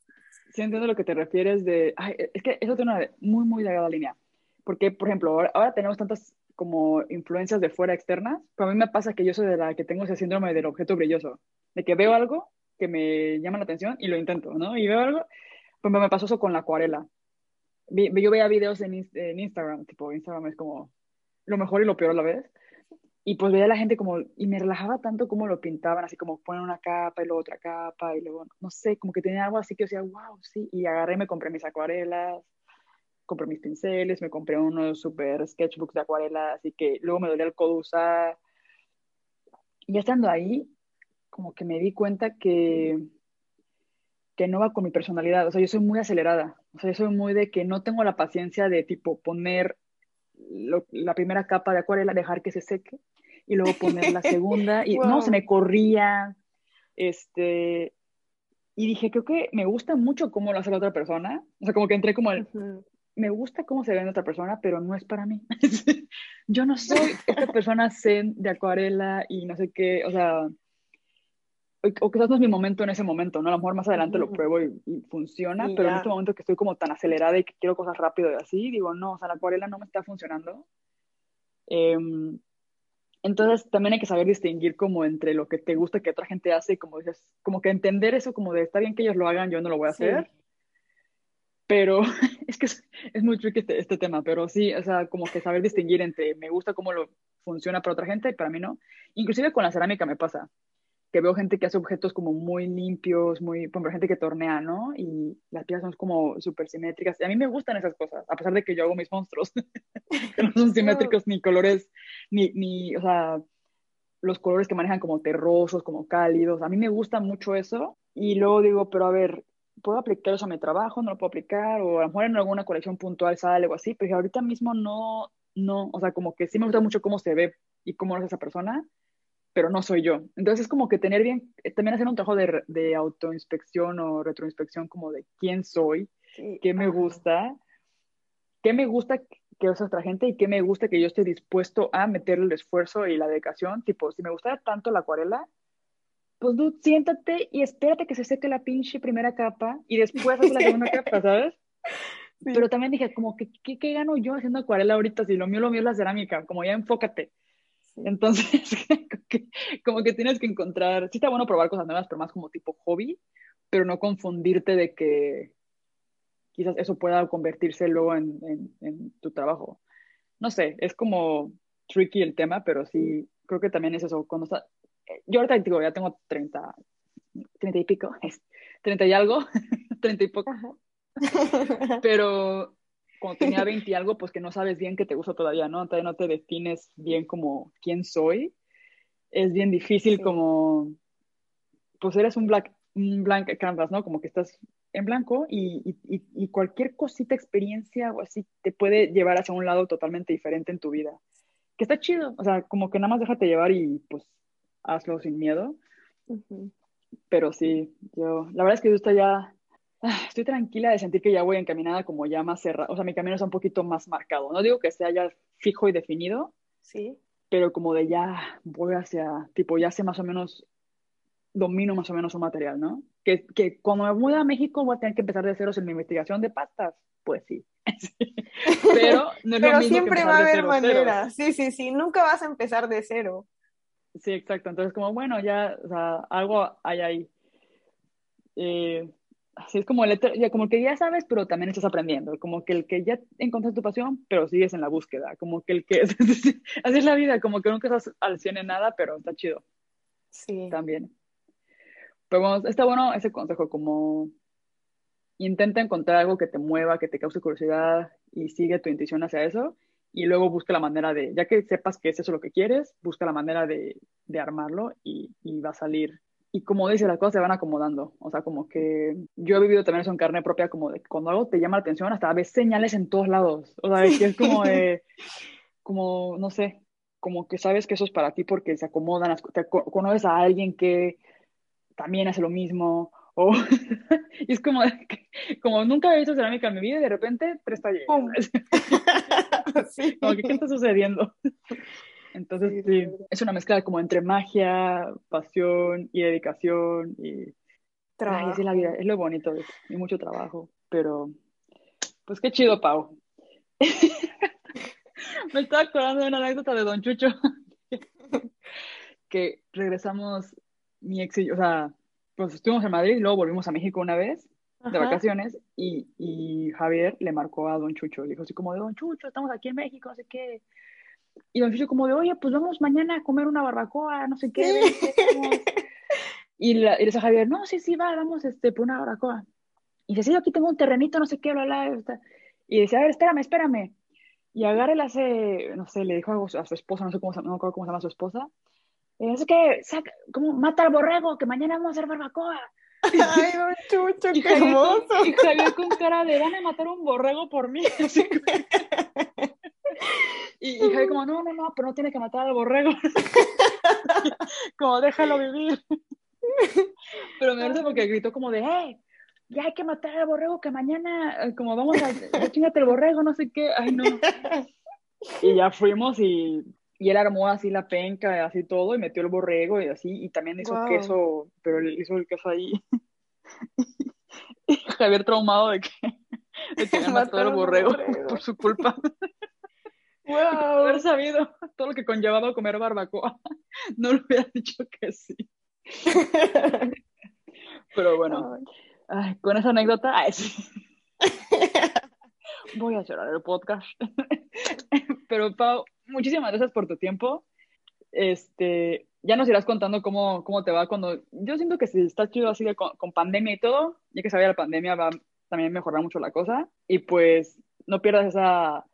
Sí, entiendo lo que te refieres de, es que eso tiene una muy, muy delgada línea, porque por ejemplo, ahora, tenemos tantas como influencias de fuera externas, pero a mí me pasa que yo soy de la que tengo ese síndrome del objeto brilloso, de que veo algo que me llama la atención y lo intento, ¿no? Y veo algo, pues me pasó eso con la acuarela yo veía videos en, Instagram, tipo, Instagram es como lo mejor y lo peor a la vez. Y pues veía a la gente como, y me relajaba tanto como lo pintaban, así como ponen una capa y luego otra capa, y luego, no sé, como que tenía algo así que yo decía, wow, sí. Y agarré me compré mis acuarelas, compré mis pinceles, me compré unos super sketchbooks de acuarelas, así que luego me dolía el codo usar. Y ya estando ahí, como que me di cuenta que que no va con mi personalidad. O sea, yo soy muy acelerada. O sea, yo soy muy de que no tengo la paciencia de tipo poner la primera capa de acuarela, dejar que se seque y luego poner la segunda. Y no, se me corría. Este, y dije, creo que me gusta mucho cómo lo hace la otra persona. O sea, como que entré como el, me gusta cómo se ve en otra persona, pero no es para mí. yo no soy esta persona zen de acuarela y no sé qué, o sea, o quizás no es mi momento en ese momento, ¿no? A lo mejor más adelante lo pruebo y, funciona, pero en este momento que estoy como tan acelerada y que quiero cosas rápido y así, digo, no, o sea, la acuarela no me está funcionando. Em, entonces también hay que saber distinguir como entre lo que te gusta que otra gente hace y como dices, como que entender eso como de está bien que ellos lo hagan, yo no lo voy a hacer. Pero es que es, muy tricky este, este, tema, pero sí, o sea, como que saber distinguir entre me gusta cómo lo funciona para otra gente y para mí no. Inclusive con la cerámica me pasa que veo gente que hace objetos como muy limpios, muy, por ejemplo, gente que tornea, ¿no? Y las piezas son como súper simétricas. Y a mí me gustan esas cosas, a pesar de que yo hago mis monstruos, que no son simétricos ni colores, ni, ni, o sea, los colores que manejan como terrosos, como cálidos. A mí me gusta mucho eso. Y luego digo, pero a ver, ¿puedo aplicar eso a mi trabajo? ¿No lo puedo aplicar? O a lo mejor en alguna colección puntual sale algo así, pero ahorita mismo no, no, o sea, como que sí me gusta mucho cómo se ve y cómo es esa persona, pero no soy yo. Entonces es como que tener bien, eh, también hacer un trabajo de, de autoinspección o retroinspección como de quién soy, qué me gusta, qué me gusta que es otra gente y qué me gusta que yo esté dispuesto a meter el esfuerzo y la dedicación. Tipo, si me gusta tanto la acuarela, pues tú siéntate y espérate que se seque la pinche primera capa y después haces la segunda capa, ¿sabes? Pero también dije, como, que ¿qué, ¿qué, gano yo haciendo acuarela ahorita? Si lo mío, lo mío es la cerámica, como ya enfócate. Entonces, como que tienes que encontrar, sí está bueno probar cosas nuevas, pero más como tipo hobby, pero no confundirte de que quizás eso pueda convertirse luego en, en, tu trabajo. No sé, es como tricky el tema, pero sí, creo que también es eso. Cuando está, yo ahorita digo, ya tengo 30, 30 y pico, 30 y algo, 30 y poco, pero cuando tenía 20 y algo, pues que no sabes bien qué te gusta todavía, ¿no? Todavía no te defines bien como quién soy. Es bien difícil como, pues eres un black, un blank canvas, ¿no? Como que estás en blanco y, y, y, cualquier cosita, experiencia o así te puede llevar hacia un lado totalmente diferente en tu vida. Que está chido, o sea, como que nada más déjate llevar y pues hazlo sin miedo. Pero sí, yo, la verdad es que yo estoy ya, estoy tranquila de sentir que ya voy encaminada como ya más cerrada, o sea, mi camino está un poquito más marcado. No digo que sea ya fijo y definido, sí. pero como de ya voy hacia, tipo, ya sé más o menos domino más o menos un material, ¿no? Que, que cuando me muda a México voy a tener que empezar de ceros en mi investigación de pastas, pues sí. Pero, no es Pero siempre va a haber manera. Sí, sí, sí, nunca vas a empezar de cero. Sí, exacto. Entonces, como bueno, ya, o sea, algo hay ahí. Eh, así es como el, ya, como que ya sabes, pero también estás aprendiendo. Como que el que ya encontraste tu pasión, pero sigues en la búsqueda. Como que el que. así es la vida, como que nunca estás al 100 en nada, pero está chido. Sí. También. Pero bueno, está bueno ese consejo, como intenta encontrar algo que te mueva, que te cause curiosidad y sigue tu intuición hacia eso. Y luego busca la manera de, ya que sepas que es eso lo que quieres, busca la manera de, de armarlo y, y, va a salir. Y como dice, las cosas se van acomodando. O sea, como que yo he vivido también eso en carne propia, como de cuando algo te llama la atención, hasta ves señales en todos lados. O sea, que es como de, como, no sé, como que sabes que eso es para ti porque se acomodan, te conoces a alguien que también hace lo mismo. O, y es como, como nunca he visto cerámica en mi vida y de repente tres talleres. sí. ¿qué está sucediendo? Entonces, sí, es una mezcla como entre magia, pasión y dedicación y... Trabajo. es la vida, es lo bonito y mucho trabajo, pero pues qué chido, Pau. Me estaba acordando de una anécdota de Don Chucho, que regresamos mi ex y o sea, pues estuvimos en Madrid y luego volvimos a México una vez de vacaciones y, y, Javier le marcó a Don Chucho, le dijo así como de Don Chucho, estamos aquí en México, no sé qué. Y Don Chucho como de, oye, pues vamos mañana a comer una barbacoa, no sé qué. y, le dice a Javier, no, sí, sí, va, vamos este, por una barbacoa. Y dice, sí, aquí tengo un terrenito, no sé qué, bla, bla. Y dice, a ver, espérame, espérame. Y agarra le hace, no sé, le dijo algo a su esposa, no sé cómo, no cómo se llama su esposa, es que, saca, como mata al borrego, que mañana vamos a hacer barbacoa. Ay, don Chucho, qué hermoso. y Javier con cara de, van a matar un borrego por mí. y, y Javier como, no, no, no, pero no tiene que matar al borrego. como, déjalo vivir. pero me gusta porque gritó como de, hey, ya hay que matar al borrego, que mañana, eh, como vamos a, chingate el borrego, no sé qué. Ay, no. Y ya fuimos y y él armó así la penca, así todo, y metió el borrego y así, y también hizo queso, pero él hizo el queso ahí. y Javier traumado de que, de que mató el borrego, por su culpa. Wow. haber sabido todo lo que conllevaba comer barbacoa, no le hubiera dicho que sí. Pero bueno, con esa anécdota, voy a llorar el podcast. Pero Pau, muchísimas gracias por tu tiempo. Este, ya nos irás contando cómo, cómo te va cuando... Yo siento que si está chido así con, con pandemia y todo, ya que sabía la pandemia va también mejorar mucho la cosa. Y pues no pierdas esa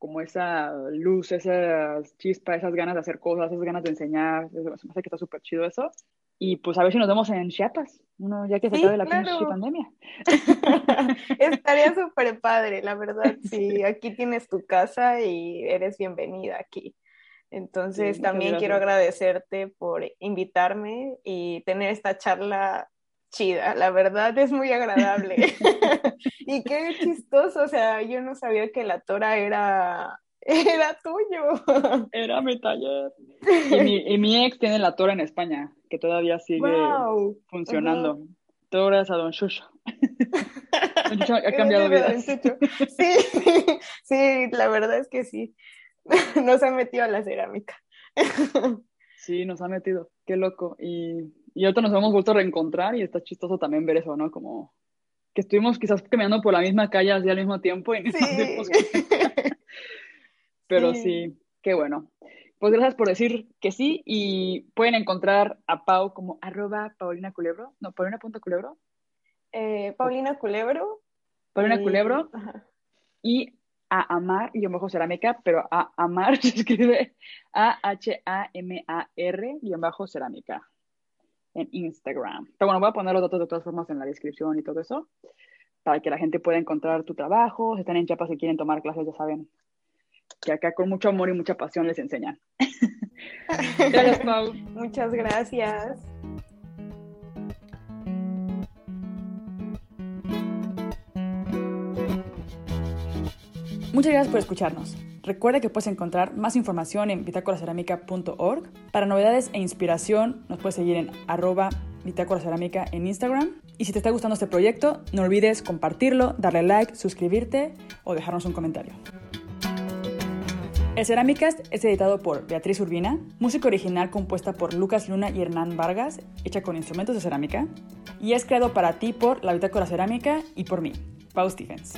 como esa luz, esa chispa, esas ganas de hacer cosas, esas ganas de enseñar, me parece que está súper chido eso. Y pues a ver si nos vemos en Chiapas, uno, ya que se acabe la pandemia. Estaría súper padre, la verdad. Sí, aquí tienes tu casa y eres bienvenida aquí. Entonces también quiero agradecerte por invitarme y tener esta charla chida, la verdad es muy agradable. y qué chistoso, o sea, yo no sabía que la Tora era era tuyo. Era mi taller. Y mi, ex tiene la Tora en España, que todavía sigue funcionando. Todo gracias a Don Shusho. Don Shusho ha cambiado vidas. Sí, sí, la verdad es que sí. Nos ha metido a la cerámica. Sí, nos ha metido. Qué loco. Y, y ahorita nos hemos vuelto a reencontrar y está chistoso también ver eso, ¿no? Como que estuvimos quizás caminando por la misma calle al mismo tiempo y sí. Pero sí. qué bueno. Pues gracias por decir que sí y pueden encontrar a Pau como arroba Paulina Culebro, no, Paulina.culebro. Eh, Paulina Culebro. Paulina Culebro. y a amar y bajo cerámica, pero a amar se escribe A-H-A-M-A-R bajo cerámica en Instagram. Pero bueno, voy a poner los datos de todas formas en la descripción y todo eso para que la gente pueda encontrar tu trabajo. Si están en Chiapas y quieren tomar clases, ya saben que acá con mucho amor y mucha pasión les enseñan. gracias, Pau. Muchas gracias. Muchas gracias por escucharnos. Recuerda que puedes encontrar más información en bitácoracerámica.org. Para novedades e inspiración nos puedes seguir en arroba bitácoracerámica en Instagram. Y si te está gustando este proyecto, no olvides compartirlo, darle like, suscribirte o dejarnos un comentario. El Cerámicast es editado por Beatriz Urbina, música original compuesta por Lucas Luna y Hernán Vargas, hecha con instrumentos de cerámica, y es creado para ti por La Bitácora Cerámica y por mí, Pau Stephens.